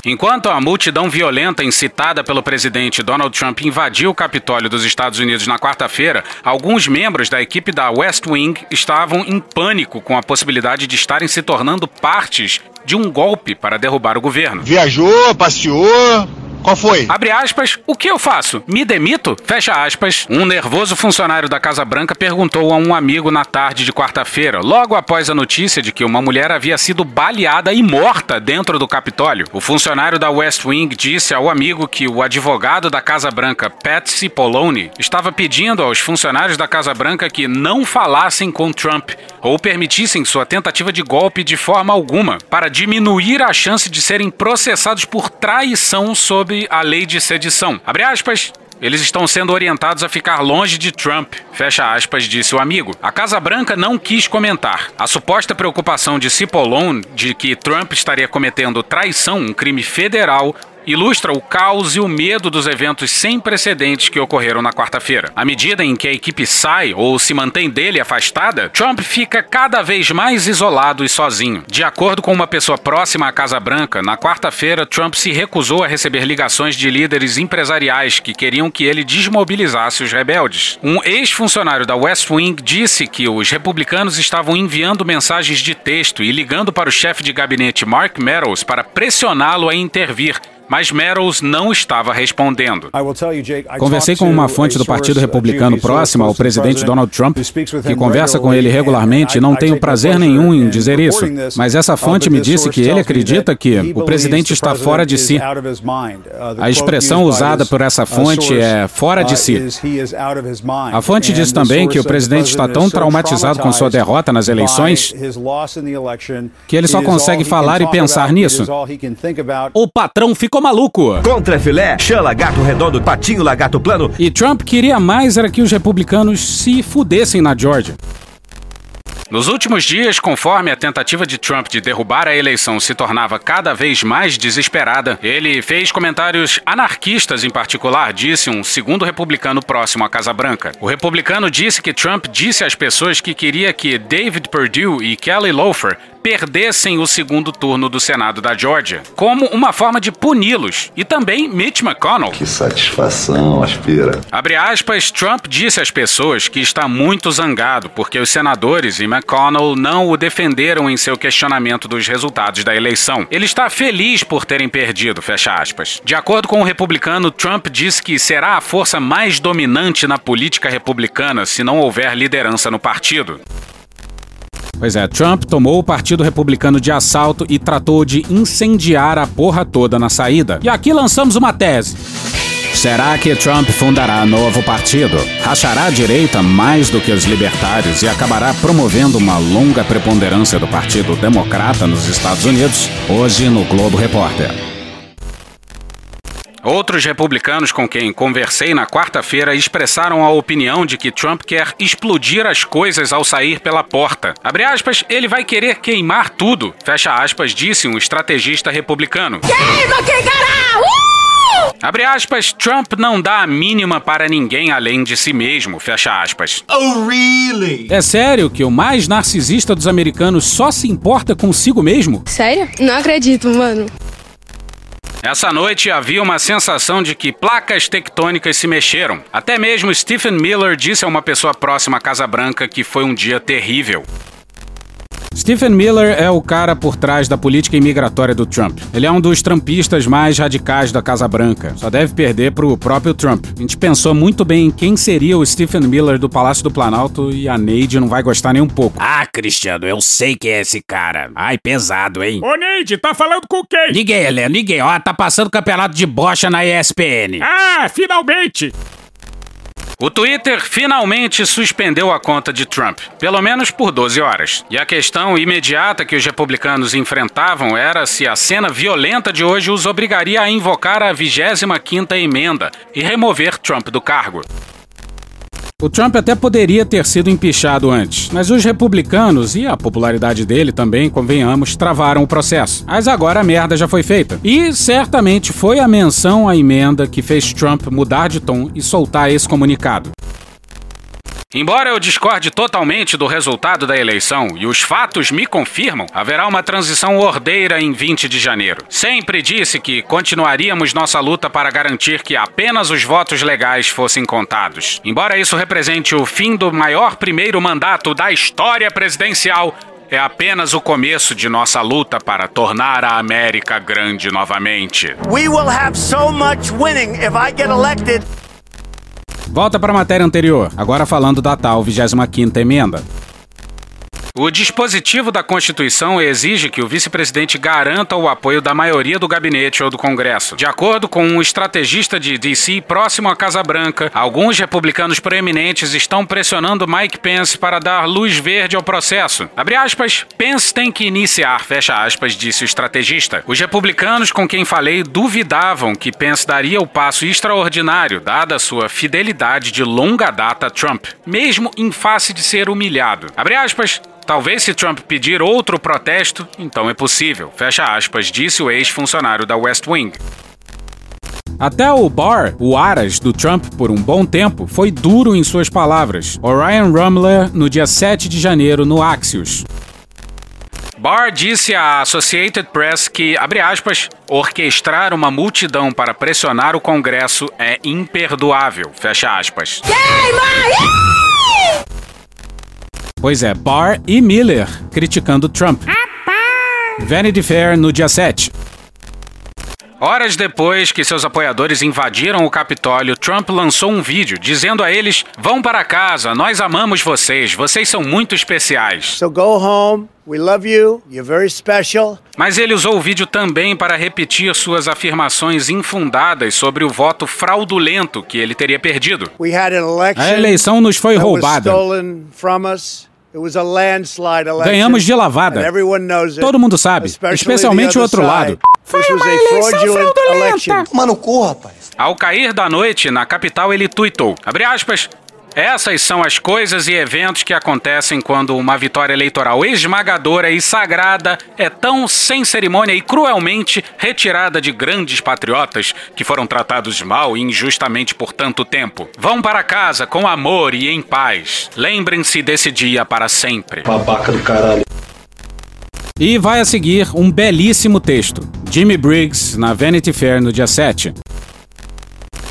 S1: Enquanto a multidão violenta incitada pelo presidente Donald Trump invadiu o Capitólio dos Estados Unidos na quarta-feira, alguns membros da equipe da West Wing estavam em pânico com a possibilidade de estarem se tornando partes de um golpe para derrubar o governo.
S23: Viajou, passeou. Qual foi?
S1: Abre aspas, o que eu faço? Me demito? Fecha aspas. Um nervoso funcionário da Casa Branca perguntou a um amigo na tarde de quarta-feira, logo após a notícia de que uma mulher havia sido baleada e morta dentro do Capitólio. O funcionário da West Wing disse ao amigo que o advogado da Casa Branca, Patsy Poloni, estava pedindo aos funcionários da Casa Branca que não falassem com Trump ou permitissem sua tentativa de golpe de forma alguma, para diminuir a chance de serem processados por traição sob a lei de sedição. Abre aspas. Eles estão sendo orientados a ficar longe de Trump, fecha aspas, disse o amigo. A Casa Branca não quis comentar. A suposta preocupação de Cipollone de que Trump estaria cometendo traição, um crime federal, ilustra o caos e o medo dos eventos sem precedentes que ocorreram na quarta-feira. À medida em que a equipe sai ou se mantém dele afastada, Trump fica cada vez mais isolado e sozinho. De acordo com uma pessoa próxima à Casa Branca, na quarta-feira, Trump se recusou a receber ligações de líderes empresariais que queriam que ele desmobilizasse os rebeldes. Um ex-funcionário da West Wing disse que os republicanos estavam enviando mensagens de texto e ligando para o chefe de gabinete Mark Meadows para pressioná-lo a intervir mas Meadows não estava respondendo. Conversei com uma fonte do Partido Republicano próxima ao presidente Donald Trump, que conversa com ele regularmente e não tenho prazer nenhum em dizer isso. Mas essa fonte me disse que ele acredita que o presidente está fora de si. A expressão usada por essa fonte é fora de si. A fonte diz também que o presidente está tão traumatizado com sua derrota nas eleições que ele só consegue falar e pensar nisso. O patrão fica ficou maluco.
S33: Contra filé, chã, lagarto redondo, patinho, lagarto plano.
S1: E Trump queria mais era que os republicanos se fudessem na Georgia. Nos últimos dias, conforme a tentativa de Trump de derrubar a eleição se tornava cada vez mais desesperada, ele fez comentários anarquistas em particular, disse um segundo republicano próximo à Casa Branca. O republicano disse que Trump disse às pessoas que queria que David Perdue e Kelly Loeffler perdessem o segundo turno do Senado da Georgia, como uma forma de puni-los, e também Mitch McConnell.
S27: Que satisfação, aspira.
S1: Abre aspas, Trump disse às pessoas que está muito zangado porque os senadores e McConnell não o defenderam em seu questionamento dos resultados da eleição. Ele está feliz por terem perdido, fecha aspas. De acordo com o republicano, Trump disse que será a força mais dominante na política republicana se não houver liderança no partido. Pois é, Trump tomou o Partido Republicano de assalto e tratou de incendiar a porra toda na saída. E aqui lançamos uma tese. Será que Trump fundará novo partido? Rachará a direita mais do que os libertários e acabará promovendo uma longa preponderância do Partido Democrata nos Estados Unidos? Hoje no Globo Repórter. Outros republicanos com quem conversei na quarta-feira expressaram a opinião de que Trump quer explodir as coisas ao sair pela porta. Abre aspas, ele vai querer queimar tudo. Fecha aspas, disse um estrategista republicano.
S16: Queima quem cará! Uh!
S1: Abre aspas, Trump não dá a mínima para ninguém além de si mesmo, fecha aspas.
S23: Oh, really?
S1: É sério que o mais narcisista dos americanos só se importa consigo mesmo?
S34: Sério? Não acredito, mano.
S1: Essa noite havia uma sensação de que placas tectônicas se mexeram. Até mesmo Stephen Miller disse a uma pessoa próxima à Casa Branca que foi um dia terrível. Stephen Miller é o cara por trás da política imigratória do Trump. Ele é um dos trumpistas mais radicais da Casa Branca. Só deve perder pro próprio Trump. A gente pensou muito bem em quem seria o Stephen Miller do Palácio do Planalto e a Neide não vai gostar nem um pouco.
S35: Ah, Cristiano, eu sei que é esse cara. Ai, pesado, hein?
S36: Ô, Neide, tá falando com quem?
S35: Ninguém, Helena, ninguém. Ó, tá passando campeonato de bocha na ESPN.
S36: Ah, finalmente!
S1: O Twitter finalmente suspendeu a conta de Trump, pelo menos por 12 horas. E a questão imediata que os republicanos enfrentavam era se a cena violenta de hoje os obrigaria a invocar a 25ª emenda e remover Trump do cargo. O Trump até poderia ter sido empichado antes, mas os republicanos e a popularidade dele também, convenhamos, travaram o processo. Mas agora a merda já foi feita. E certamente foi a menção à emenda que fez Trump mudar de tom e soltar esse comunicado. Embora eu discorde totalmente do resultado da eleição e os fatos me confirmam, haverá uma transição ordeira em 20 de janeiro. Sempre disse que continuaríamos nossa luta para garantir que apenas os votos legais fossem contados. Embora isso represente o fim do maior primeiro mandato da história presidencial, é apenas o começo de nossa luta para tornar a América grande novamente.
S15: We will have so much winning if I get elected.
S1: Volta para a matéria anterior, agora falando da tal 25ª emenda. O dispositivo da Constituição exige que o vice-presidente garanta o apoio da maioria do gabinete ou do Congresso. De acordo com um estrategista de DC próximo à Casa Branca, alguns republicanos proeminentes estão pressionando Mike Pence para dar luz verde ao processo. Abre aspas, Pence tem que iniciar, fecha aspas, disse o estrategista. Os republicanos com quem falei duvidavam que Pence daria o passo extraordinário, dada sua fidelidade de longa data a Trump, mesmo em face de ser humilhado. Abre aspas, Talvez se Trump pedir outro protesto, então é possível, fecha aspas, disse o ex-funcionário da West Wing. Até o Barr, o Aras do Trump por um bom tempo, foi duro em suas palavras. Orion Rumler no dia 7 de janeiro no Axios. Barr disse à Associated Press que, abre aspas, orquestrar uma multidão para pressionar o Congresso é imperdoável, fecha aspas. Pois é, Barr e Miller criticando Trump. Vanity Fair no dia 7. Horas depois que seus apoiadores invadiram o Capitólio, Trump lançou um vídeo dizendo a eles: Vão para casa, nós amamos vocês, vocês são muito especiais.
S15: So go home. We love you. You're very special.
S1: Mas ele usou o vídeo também para repetir suas afirmações infundadas sobre o voto fraudulento que ele teria perdido.
S15: We had an election.
S1: A eleição nos foi
S15: that was
S1: roubada.
S15: Stolen from us. It was a landslide election.
S1: Ganhamos de lavada.
S15: And everyone knows it,
S1: Todo mundo sabe,
S15: especially
S1: especialmente
S15: the
S1: o
S15: other
S1: outro
S15: side.
S1: lado.
S15: This was a fraudulent election.
S28: Mano, corra, rapaz.
S1: Ao cair da noite, na capital, ele tuitou, abre aspas, essas são as coisas e eventos que acontecem quando uma vitória eleitoral esmagadora e sagrada é tão sem cerimônia e cruelmente retirada de grandes patriotas que foram tratados mal e injustamente por tanto tempo. Vão para casa com amor e em paz. Lembrem-se desse dia para sempre.
S28: Babaca do caralho.
S1: E vai a seguir um belíssimo texto. Jimmy Briggs, na Vanity Fair no dia 7.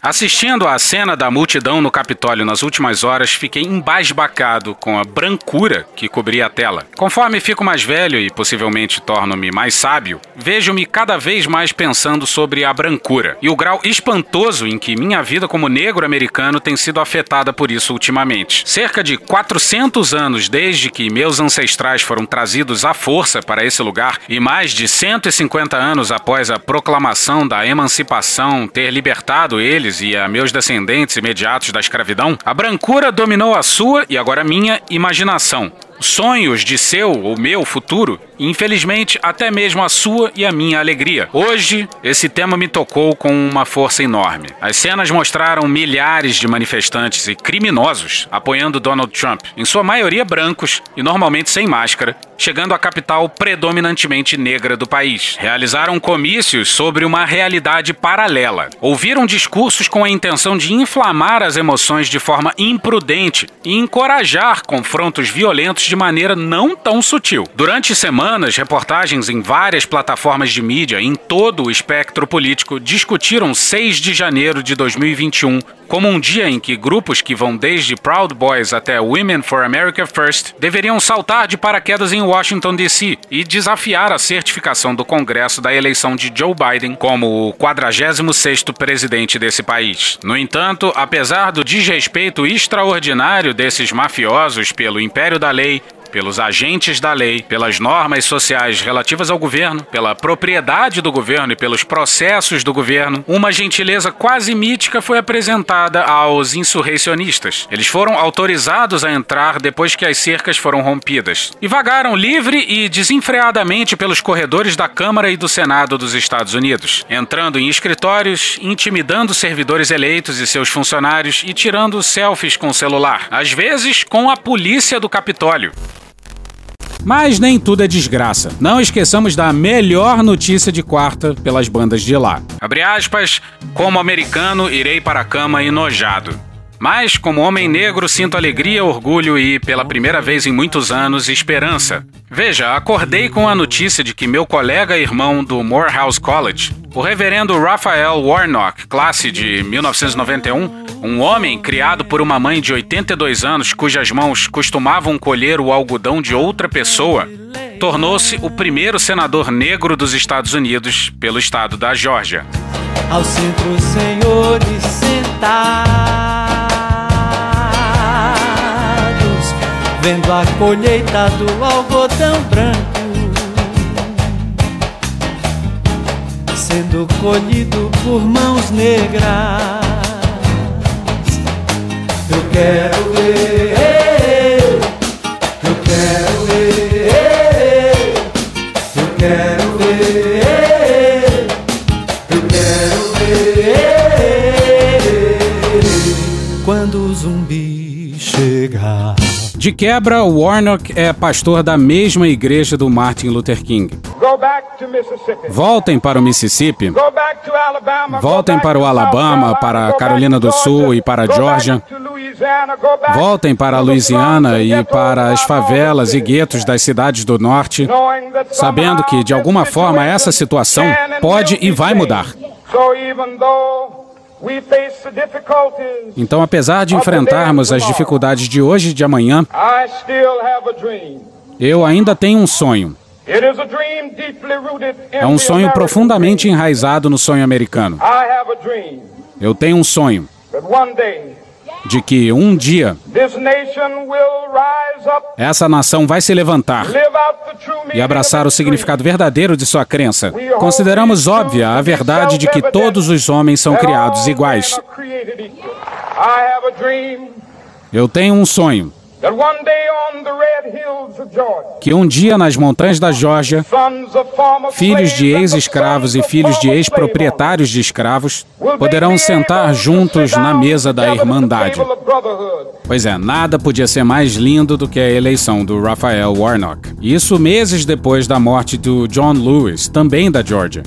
S1: Assistindo à cena da multidão no Capitólio nas últimas horas, fiquei embasbacado com a brancura que cobria a tela. Conforme fico mais velho e possivelmente torno-me mais sábio, vejo-me cada vez mais pensando sobre a brancura e o grau espantoso em que minha vida como negro americano tem sido afetada por isso ultimamente. Cerca de 400 anos desde que meus ancestrais foram trazidos à força para esse lugar e mais de 150 anos após a proclamação da emancipação ter libertado eles e a meus descendentes imediatos da escravidão, a brancura dominou a sua e agora minha imaginação. Sonhos de seu ou meu futuro, e infelizmente até mesmo a sua e a minha alegria. Hoje, esse tema me tocou com uma força enorme. As cenas mostraram milhares de manifestantes e criminosos apoiando Donald Trump, em sua maioria brancos e normalmente sem máscara, chegando à capital predominantemente negra do país. Realizaram comícios sobre uma realidade paralela. Ouviram discursos com a intenção de inflamar as emoções de forma imprudente e encorajar confrontos violentos de maneira não tão sutil. Durante semanas, reportagens em várias plataformas de mídia em todo o espectro político discutiram 6 de janeiro de 2021 como um dia em que grupos que vão desde Proud Boys até Women for America First deveriam saltar de paraquedas em Washington DC e desafiar a certificação do Congresso da eleição de Joe Biden como o 46º presidente desse país. No entanto, apesar do desrespeito extraordinário desses mafiosos pelo império da lei, pelos agentes da lei, pelas normas sociais relativas ao governo, pela propriedade do governo e pelos processos do governo, uma gentileza quase mítica foi apresentada aos insurreicionistas. Eles foram autorizados a entrar depois que as cercas foram rompidas e vagaram livre e desenfreadamente pelos corredores da Câmara e do Senado dos Estados Unidos, entrando em escritórios, intimidando servidores eleitos e seus funcionários e tirando selfies com o celular, às vezes com a polícia do Capitólio. Mas nem tudo é desgraça. Não esqueçamos da melhor notícia de quarta pelas bandas de lá. Abre aspas, como americano, irei para a cama enojado. Mas, como homem negro, sinto alegria, orgulho e, pela primeira vez em muitos anos, esperança. Veja, acordei com a notícia de que meu colega e irmão do Morehouse College, o reverendo Raphael Warnock, classe de 1991, um homem criado por uma mãe de 82 anos cujas mãos costumavam colher o algodão de outra pessoa, tornou-se o primeiro senador negro dos Estados Unidos pelo estado da Geórgia.
S37: Ao centro, senhores sentados, vendo a colheita do algodão branco sendo colhido por mãos negras. Eu quero ver, eu quero ver, eu quero ver, eu quero ver quando o zumbi chegar.
S1: De quebra, Warnock é pastor da mesma igreja do Martin Luther King. Voltem para o Mississippi. Voltem para o Alabama, para a Carolina do Sul e para a Georgia. Voltem para a Louisiana e para as favelas e guetos das cidades do norte, sabendo que, de alguma forma, essa situação pode e vai mudar. Então, apesar de enfrentarmos as dificuldades de hoje e de amanhã, eu ainda tenho um sonho. É um sonho profundamente enraizado no sonho americano. Eu tenho um sonho de que um dia essa nação vai se levantar e abraçar o significado verdadeiro de sua crença. Consideramos óbvia a verdade de que todos os homens são criados iguais. Eu tenho um sonho que um dia nas montanhas da Geórgia, filhos de ex-escravos e filhos de ex-proprietários de escravos poderão sentar juntos na mesa da Irmandade. Pois é, nada podia ser mais lindo do que a eleição do Raphael Warnock. Isso meses depois da morte do John Lewis, também da Geórgia.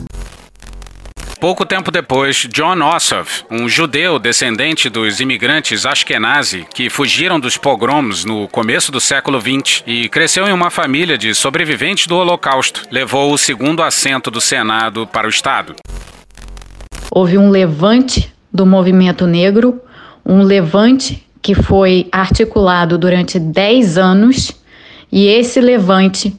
S1: Pouco tempo depois, John Ossoff, um judeu descendente dos imigrantes Ashkenazi que fugiram dos pogroms no começo do século XX e cresceu em uma família de sobreviventes do Holocausto, levou o segundo assento do Senado para o Estado.
S38: Houve um levante do movimento negro, um levante que foi articulado durante 10 anos, e esse levante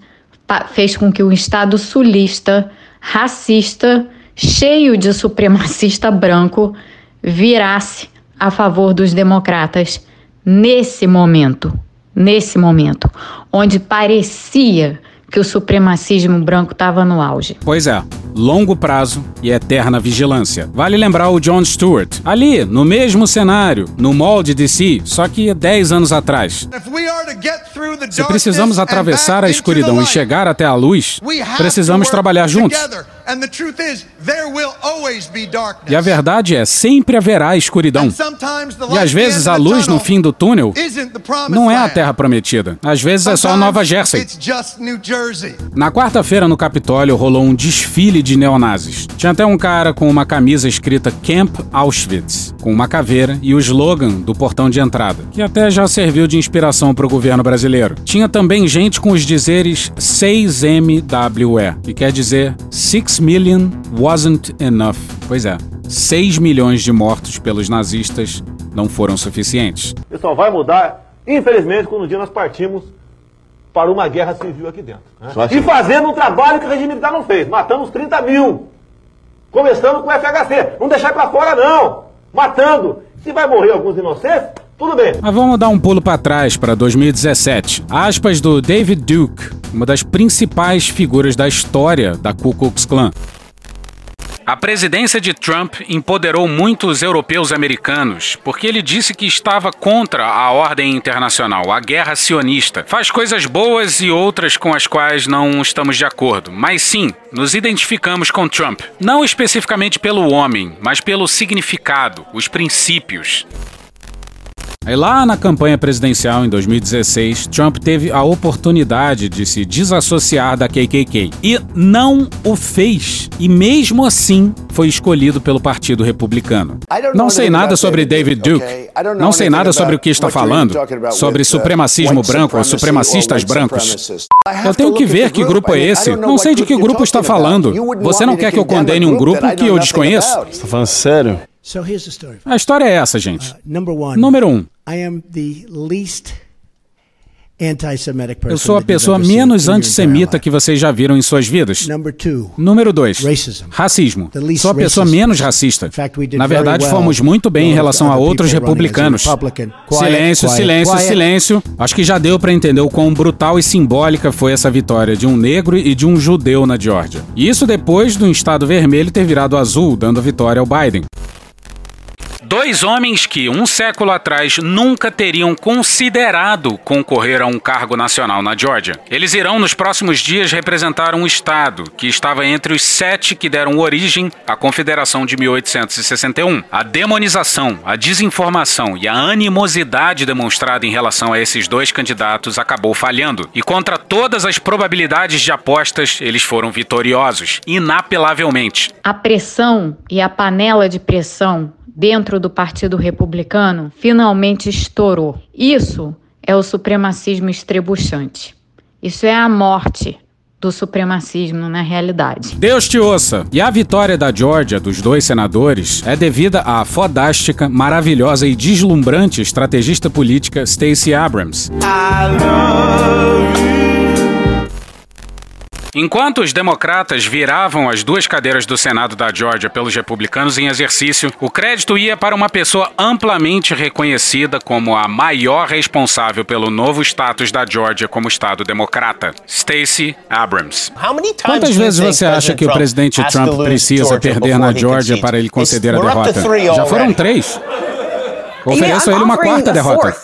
S38: fez com que o Estado sulista, racista, cheio de supremacista branco, virasse a favor dos democratas nesse momento, nesse momento, onde parecia que o supremacismo branco estava no auge.
S1: Pois é, longo prazo e eterna vigilância. Vale lembrar o John Stewart, ali, no mesmo cenário, no molde de si, só que 10 anos atrás. Se precisamos atravessar a escuridão e chegar até a luz, precisamos trabalhar juntos. E a verdade é, sempre haverá escuridão. E às vezes a luz no fim do túnel não é a terra prometida. Às vezes é só Nova Jersey. Na quarta-feira no Capitólio rolou um desfile de neonazis. Tinha até um cara com uma camisa escrita Camp Auschwitz, com uma caveira e o slogan do portão de entrada, que até já serviu de inspiração para o governo brasileiro. Tinha também gente com os dizeres 6MWE, que quer dizer Six million wasn't enough. Pois é, 6 milhões de mortos pelos nazistas não foram suficientes.
S5: Isso só vai mudar, infelizmente, quando um dia nós partimos para uma guerra civil aqui dentro. Né? E fazendo um trabalho que o regime militar não fez. Matamos 30 mil. Começando com o FHC. Não deixar para fora, não. Matando. Se vai morrer alguns inocentes, tudo bem.
S1: Mas vamos dar um pulo para trás, para 2017. Aspas do David Duke, uma das principais figuras da história da Ku Klux Klan. A presidência de Trump empoderou muitos europeus americanos, porque ele disse que estava contra a ordem internacional, a guerra sionista. Faz coisas boas e outras com as quais não estamos de acordo, mas sim, nos identificamos com Trump. Não especificamente pelo homem, mas pelo significado, os princípios. Aí lá na campanha presidencial em 2016, Trump teve a oportunidade de se desassociar da KKK e não o fez. E mesmo assim foi escolhido pelo Partido Republicano. Não sei nada sobre David Duke. Não sei nada sobre o que está falando, sobre supremacismo branco ou supremacistas brancos. Eu tenho que ver que grupo é esse. Não sei de que grupo está falando. Você não quer que eu condene um grupo que eu desconheço?
S39: Você está falando sério?
S1: A história é essa, gente. Número um. Eu sou a pessoa menos antissemita que vocês já viram em suas vidas. Número 2. Racismo. Sou a pessoa menos racista. Na verdade, fomos muito bem em relação a outros republicanos. Silêncio, silêncio, silêncio. Acho que já deu para entender o quão brutal e simbólica foi essa vitória de um negro e de um judeu na Geórgia. Isso depois do estado vermelho ter virado azul, dando vitória ao Biden. Dois homens que, um século atrás, nunca teriam considerado concorrer a um cargo nacional na Geórgia. Eles irão, nos próximos dias, representar um Estado que estava entre os sete que deram origem à Confederação de 1861. A demonização, a desinformação e a animosidade demonstrada em relação a esses dois candidatos acabou falhando. E contra todas as probabilidades de apostas, eles foram vitoriosos, inapelavelmente.
S38: A pressão e a panela de pressão dentro do Partido Republicano finalmente estourou. Isso é o supremacismo estrebuchante. Isso é a morte do supremacismo na realidade.
S1: Deus te ouça! E a vitória da Georgia dos dois senadores é devida à fodástica, maravilhosa e deslumbrante estrategista política Stacey Abrams. Enquanto os democratas viravam as duas cadeiras do Senado da Geórgia pelos republicanos em exercício, o crédito ia para uma pessoa amplamente reconhecida como a maior responsável pelo novo status da Geórgia como Estado democrata, Stacey Abrams. Quantas vezes você acha que o presidente Trump precisa perder na Geórgia para ele conceder a derrota? Já foram três. Ofereço a ele uma quarta derrota.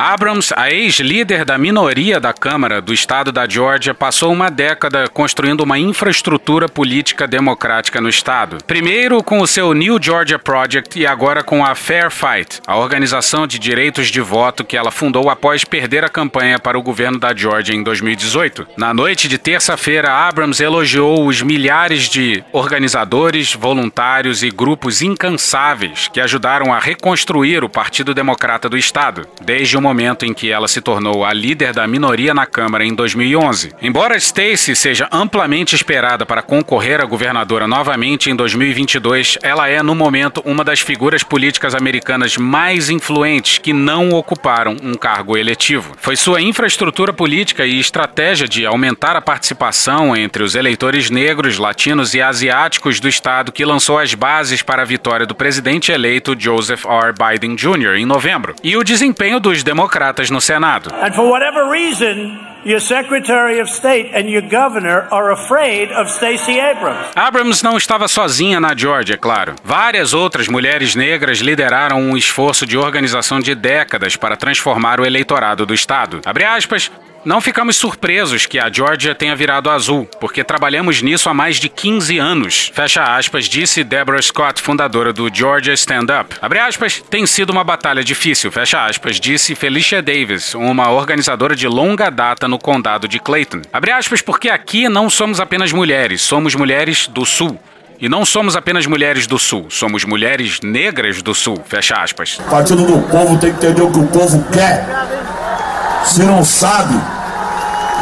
S1: Abrams, a ex-líder da minoria da Câmara do estado da Geórgia, passou uma década construindo uma infraestrutura política democrática no estado. Primeiro com o seu New Georgia Project e agora com a Fair Fight, a organização de direitos de voto que ela fundou após perder a campanha para o governo da Geórgia em 2018. Na noite de terça-feira, Abrams elogiou os milhares de organizadores, voluntários e grupos incansáveis que ajudaram a reconstruir o Partido Democrata do estado, desde o momento em que ela se tornou a líder da minoria na Câmara em 2011. Embora Stacey seja amplamente esperada para concorrer a governadora novamente em 2022, ela é, no momento, uma das figuras políticas americanas mais influentes que não ocuparam um cargo eletivo. Foi sua infraestrutura política e estratégia de aumentar a participação entre os eleitores negros, latinos e asiáticos do estado que lançou as bases para a vitória do presidente eleito Joseph R. Biden Jr. em novembro. E o desempenho dos democratas democratas no Senado.
S40: And for whatever reason, your Secretary of State and your governor are afraid of Stacey Abrams.
S1: Abrams não estava sozinha na Georgia, é claro. Várias outras mulheres negras lideraram um esforço de organização de décadas para transformar o eleitorado do estado. Abre aspas, não ficamos surpresos que a Georgia tenha virado azul, porque trabalhamos nisso há mais de 15 anos. Fecha aspas, disse Deborah Scott, fundadora do Georgia Stand Up. Abre aspas, tem sido uma batalha difícil, fecha aspas, disse Felicia Davis, uma organizadora de longa data no condado de Clayton. Abre aspas, porque aqui não somos apenas mulheres, somos mulheres do Sul. E não somos apenas mulheres do Sul, somos mulheres negras do Sul, fecha aspas.
S41: Partido do povo tem que entender o que o povo quer. Se não sabe,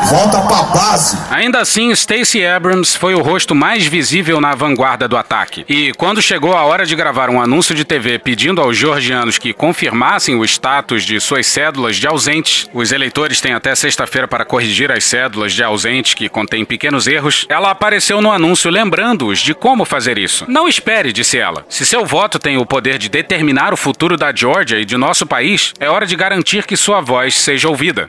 S41: volta pra base.
S1: Ainda assim, Stacey Abrams foi o rosto mais visível na vanguarda do ataque. E quando chegou a hora de gravar um anúncio de TV pedindo aos georgianos que confirmassem o status de suas cédulas de ausentes, os eleitores têm até sexta-feira para corrigir as cédulas de ausentes que contêm pequenos erros, ela apareceu no anúncio lembrando-os de como fazer isso. Não espere, disse ela. Se seu voto tem o poder de determinar o futuro da Georgia e de nosso país, é hora de garantir que sua voz seja ouvida.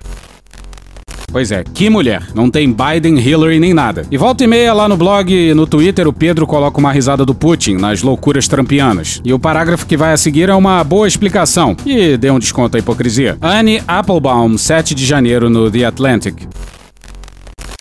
S1: Pois é, que mulher. Não tem Biden, Hillary nem nada. E volta e meia lá no blog e no Twitter o Pedro coloca uma risada do Putin nas loucuras trampianas. E o parágrafo que vai a seguir é uma boa explicação. E dê um desconto à hipocrisia. Anne Applebaum, 7 de janeiro no The Atlantic.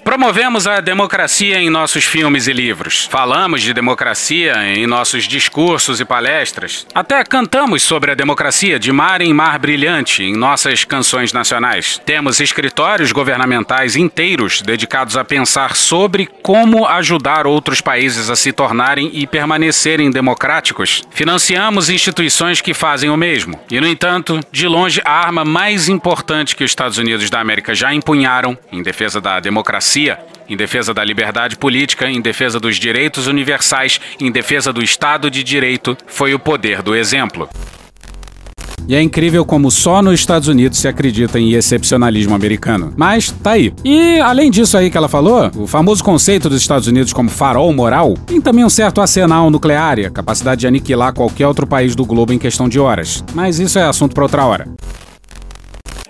S1: Promovemos a democracia em nossos filmes e livros. Falamos de democracia em nossos discursos e palestras. Até cantamos sobre a democracia de mar em mar brilhante em nossas canções nacionais. Temos escritórios governamentais inteiros dedicados a pensar sobre como ajudar outros países a se tornarem e permanecerem democráticos. Financiamos instituições que fazem o mesmo. E, no entanto, de longe, a arma mais importante que os Estados Unidos da América já empunharam em defesa da democracia em defesa da liberdade política, em defesa dos direitos universais, em defesa do Estado de Direito, foi o poder do exemplo. E é incrível como só nos Estados Unidos se acredita em excepcionalismo americano. Mas tá aí. E além disso aí que ela falou, o famoso conceito dos Estados Unidos como farol moral tem também um certo arsenal nuclear e a capacidade de aniquilar qualquer outro país do globo em questão de horas. Mas isso é assunto para outra hora.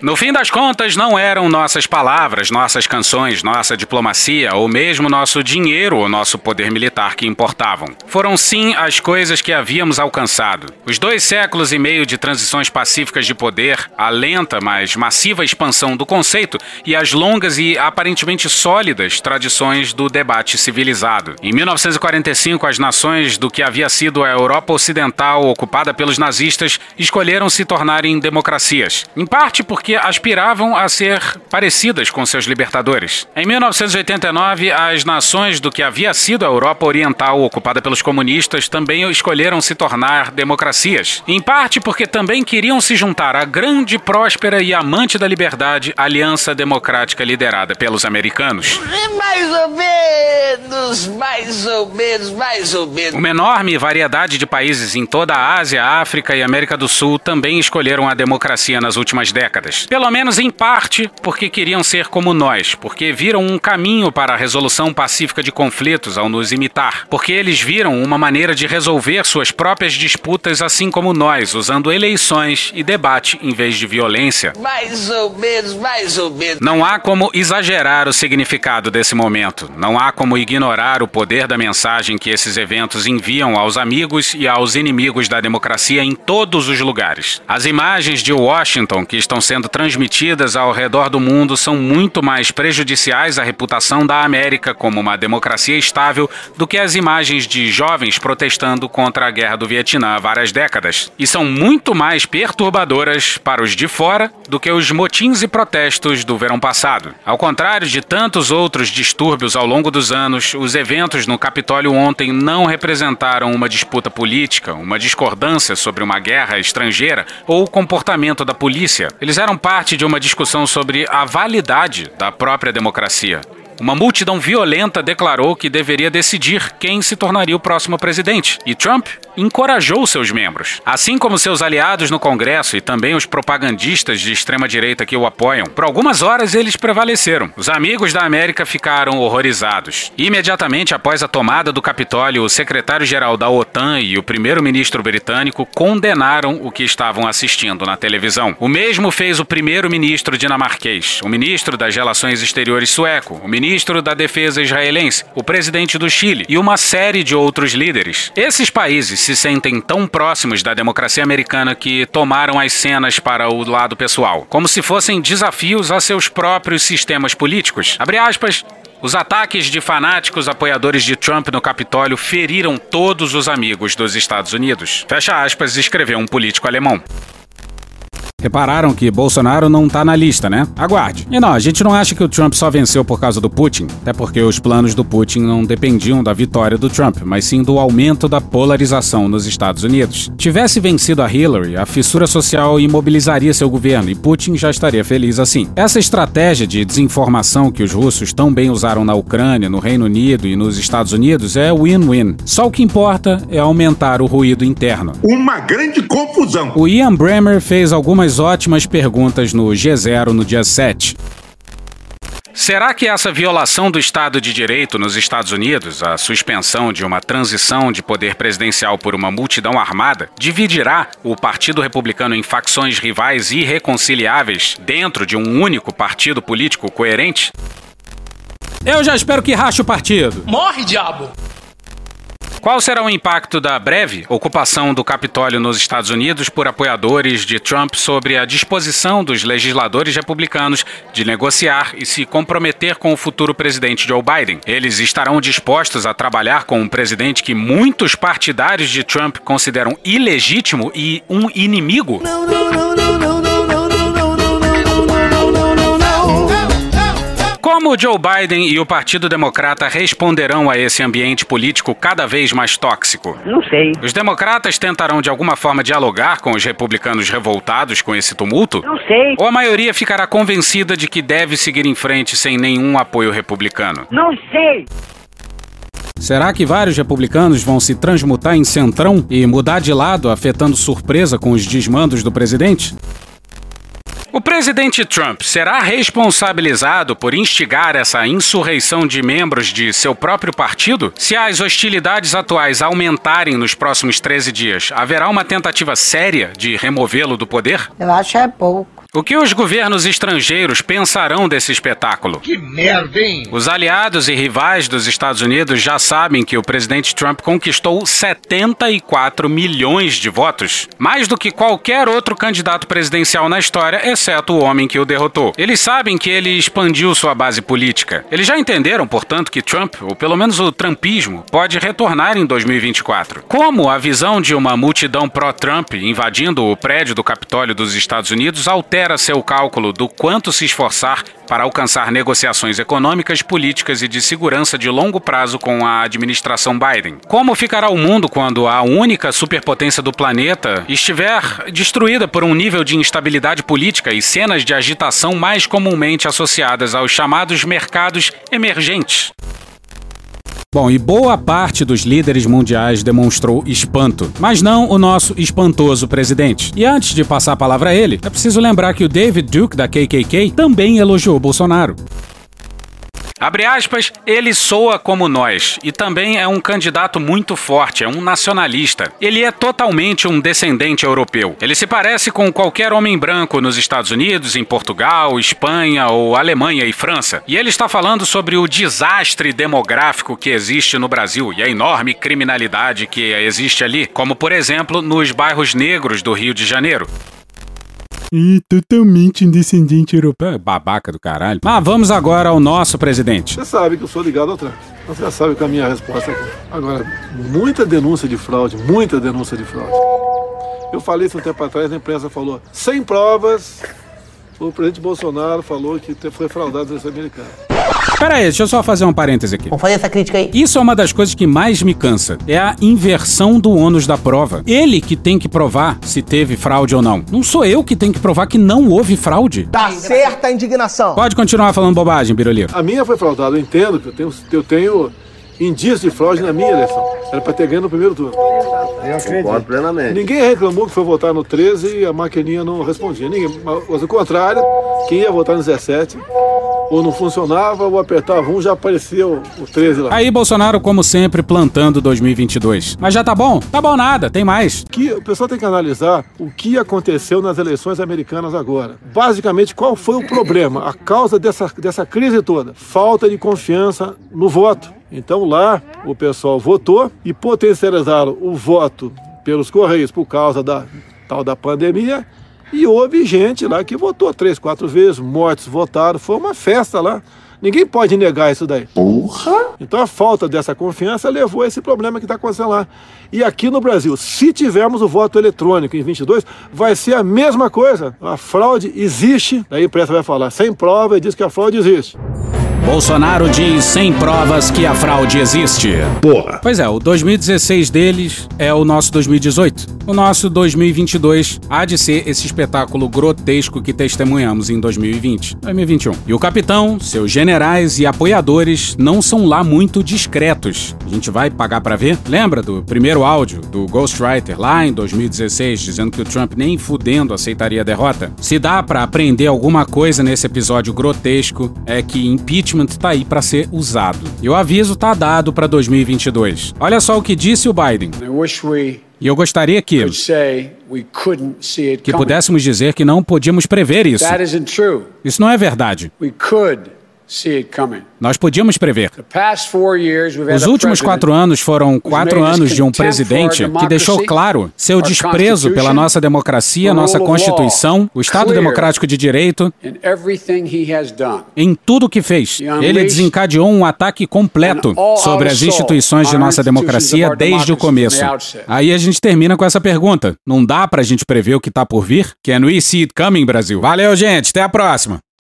S1: No fim das contas, não eram nossas palavras, nossas canções, nossa diplomacia ou mesmo nosso dinheiro ou nosso poder militar que importavam. Foram sim as coisas que havíamos alcançado. Os dois séculos e meio de transições pacíficas de poder, a lenta, mas massiva expansão do conceito e as longas e aparentemente sólidas tradições do debate civilizado. Em 1945, as nações do que havia sido a Europa Ocidental ocupada pelos nazistas escolheram se tornarem democracias. Em parte porque que aspiravam a ser parecidas com seus libertadores. Em 1989, as nações do que havia sido a Europa Oriental ocupada pelos comunistas também escolheram se tornar democracias, em parte porque também queriam se juntar à grande, próspera e amante da liberdade Aliança Democrática liderada pelos americanos.
S42: Mais ou menos, mais ou menos, mais ou menos.
S1: Uma enorme variedade de países em toda a Ásia, África e América do Sul também escolheram a democracia nas últimas décadas. Pelo menos em parte porque queriam ser como nós, porque viram um caminho para a resolução pacífica de conflitos ao nos imitar, porque eles viram uma maneira de resolver suas próprias disputas assim como nós, usando eleições e debate em vez de violência.
S42: Mais ou menos, mais ou menos.
S1: Não há como exagerar o significado desse momento. Não há como ignorar o poder da mensagem que esses eventos enviam aos amigos e aos inimigos da democracia em todos os lugares. As imagens de Washington que estão sendo sendo transmitidas ao redor do mundo são muito mais prejudiciais à reputação da América como uma democracia estável do que as imagens de jovens protestando contra a guerra do Vietnã há várias décadas. E são muito mais perturbadoras para os de fora do que os motins e protestos do verão passado. Ao contrário de tantos outros distúrbios ao longo dos anos, os eventos no Capitólio ontem não representaram uma disputa política, uma discordância sobre uma guerra estrangeira ou o comportamento da polícia. Eles eram parte de uma discussão sobre a validade da própria democracia. Uma multidão violenta declarou que deveria decidir quem se tornaria o próximo presidente, e Trump encorajou seus membros, assim como seus aliados no Congresso e também os propagandistas de extrema-direita que o apoiam. Por algumas horas eles prevaleceram. Os amigos da América ficaram horrorizados. Imediatamente após a tomada do Capitólio, o secretário-geral da OTAN e o primeiro-ministro britânico condenaram o que estavam assistindo na televisão. O mesmo fez o primeiro-ministro dinamarquês, o ministro das Relações Exteriores sueco, o ministro ministro da Defesa israelense, o presidente do Chile e uma série de outros líderes. Esses países se sentem tão próximos da democracia americana que tomaram as cenas para o lado pessoal, como se fossem desafios a seus próprios sistemas políticos. Abre aspas, os ataques de fanáticos apoiadores de Trump no Capitólio feriram todos os amigos dos Estados Unidos. Fecha aspas, escreveu um político alemão. Repararam que Bolsonaro não tá na lista, né? Aguarde. E não, a gente não acha que o Trump só venceu por causa do Putin, até porque os planos do Putin não dependiam da vitória do Trump, mas sim do aumento da polarização nos Estados Unidos. Tivesse vencido a Hillary, a fissura social imobilizaria seu governo e Putin já estaria feliz assim. Essa estratégia de desinformação que os russos tão bem usaram na Ucrânia, no Reino Unido e nos Estados Unidos é win-win. Só o que importa é aumentar o ruído interno.
S23: Uma grande confusão.
S1: O Ian Bremmer fez algumas ótimas perguntas no G0 no dia 7. Será que essa violação do Estado de Direito nos Estados Unidos, a suspensão de uma transição de poder presidencial por uma multidão armada, dividirá o Partido Republicano em facções rivais irreconciliáveis dentro de um único partido político coerente? Eu já espero que rache o partido.
S43: Morre, diabo!
S1: Qual será o impacto da breve ocupação do Capitólio nos Estados Unidos por apoiadores de Trump sobre a disposição dos legisladores republicanos de negociar e se comprometer com o futuro presidente Joe Biden? Eles estarão dispostos a trabalhar com um presidente que muitos partidários de Trump consideram ilegítimo e um inimigo?
S16: Não, não, não,
S1: Como Joe Biden e o Partido Democrata responderão a esse ambiente político cada vez mais tóxico?
S44: Não sei.
S1: Os democratas tentarão de alguma forma dialogar com os republicanos revoltados com esse tumulto?
S44: Não sei.
S1: Ou a maioria ficará convencida de que deve seguir em frente sem nenhum apoio republicano?
S44: Não sei.
S1: Será que vários republicanos vão se transmutar em centrão e mudar de lado, afetando surpresa com os desmandos do presidente? O presidente Trump será responsabilizado por instigar essa insurreição de membros de seu próprio partido? Se as hostilidades atuais aumentarem nos próximos 13 dias, haverá uma tentativa séria de removê-lo do poder?
S39: Eu acho é pouco.
S1: O que os governos estrangeiros pensarão desse espetáculo?
S23: Que merda, hein?
S1: Os aliados e rivais dos Estados Unidos já sabem que o presidente Trump conquistou 74 milhões de votos, mais do que qualquer outro candidato presidencial na história, exceto o homem que o derrotou. Eles sabem que ele expandiu sua base política. Eles já entenderam, portanto, que Trump, ou pelo menos o trumpismo, pode retornar em 2024. Como a visão de uma multidão pró-Trump invadindo o prédio do Capitólio dos Estados Unidos altera seu cálculo do quanto se esforçar para alcançar negociações econômicas, políticas e de segurança de longo prazo com a administração Biden. Como ficará o mundo quando a única superpotência do planeta estiver destruída por um nível de instabilidade política e cenas de agitação mais comumente associadas aos chamados mercados emergentes? Bom, e boa parte dos líderes mundiais demonstrou espanto, mas não o nosso espantoso presidente. E antes de passar a palavra a ele, é preciso lembrar que o David Duke da KKK também elogiou Bolsonaro. Abre aspas, ele soa como nós e também é um candidato muito forte, é um nacionalista. Ele é totalmente um descendente europeu. Ele se parece com qualquer homem branco nos Estados Unidos, em Portugal, Espanha ou Alemanha e França. E ele está falando sobre o desastre demográfico que existe no Brasil e a enorme criminalidade que existe ali, como por exemplo nos bairros negros do Rio de Janeiro. E totalmente um descendente europeu. Babaca do caralho. Mas vamos agora ao nosso presidente.
S5: Você sabe que eu sou ligado ao Trump. Você já sabe que a minha resposta aqui. Agora, muita denúncia de fraude, muita denúncia de fraude. Eu falei isso um tempo atrás, a imprensa falou, sem provas, o presidente Bolsonaro falou que foi fraudado esse americano.
S1: Pera aí, deixa eu só fazer um parêntese aqui.
S39: Vamos fazer essa crítica aí.
S1: Isso é uma das coisas que mais me cansa. É a inversão do ônus da prova. Ele que tem que provar se teve fraude ou não. Não sou eu que tenho que provar que não houve fraude.
S39: Tá certa a indignação.
S1: Pode continuar falando bobagem, Biroliro.
S5: A minha foi fraudada, eu entendo que eu tenho, eu tenho indício de fraude na minha eleição. Era para ter ganho no primeiro turno.
S28: Eu acredito plenamente.
S5: Ninguém reclamou que foi votar no 13 e a maquininha não respondia. Ninguém, mas o contrário, quem ia votar no 17 ou não funcionava, ou apertava um, já aparecia o, o 13 lá.
S1: Aí Bolsonaro, como sempre, plantando 2022. Mas já tá bom? Tá bom nada, tem mais.
S5: Que o pessoal tem que analisar o que aconteceu nas eleições americanas agora. Basicamente, qual foi o problema, a causa dessa, dessa crise toda? Falta de confiança no voto. Então lá o pessoal votou e potencializaram o voto pelos Correios por causa da tal da pandemia e houve gente lá que votou três, quatro vezes, mortos votaram, foi uma festa lá. Ninguém pode negar isso daí.
S28: Porra!
S5: Então a falta dessa confiança levou a esse problema que está acontecendo lá. E aqui no Brasil, se tivermos o voto eletrônico em 22, vai ser a mesma coisa. A fraude existe, daí a imprensa vai falar sem prova e diz que a fraude existe.
S1: Bolsonaro diz sem provas que a fraude existe.
S28: Porra.
S1: Pois é, o 2016 deles é o nosso 2018. O nosso 2022 há de ser esse espetáculo grotesco que testemunhamos em 2020, 2021. E o capitão, seus generais e apoiadores não são lá muito discretos. A gente vai pagar para ver? Lembra do primeiro áudio do Ghostwriter lá em 2016 dizendo que o Trump nem fudendo aceitaria a derrota? Se dá para aprender alguma coisa nesse episódio grotesco é que impeachment tá aí para ser usado. E o aviso tá dado para 2022. Olha só o que disse o Biden. E eu gostaria que que pudéssemos dizer que não podíamos prever isso. Isso não é verdade. Nós podíamos prever. Os
S44: a
S1: últimos quatro anos foram quatro anos de um presidente que deixou claro seu desprezo pela nossa democracia, nossa Constituição, o Estado Democrático de Direito, em tudo o que fez. Ele desencadeou um ataque completo sobre as instituições de nossa democracia desde o começo. Aí a gente termina com essa pergunta. Não dá pra gente prever o que tá por vir? Can we see it coming, Brasil? Valeu, gente. Até a próxima.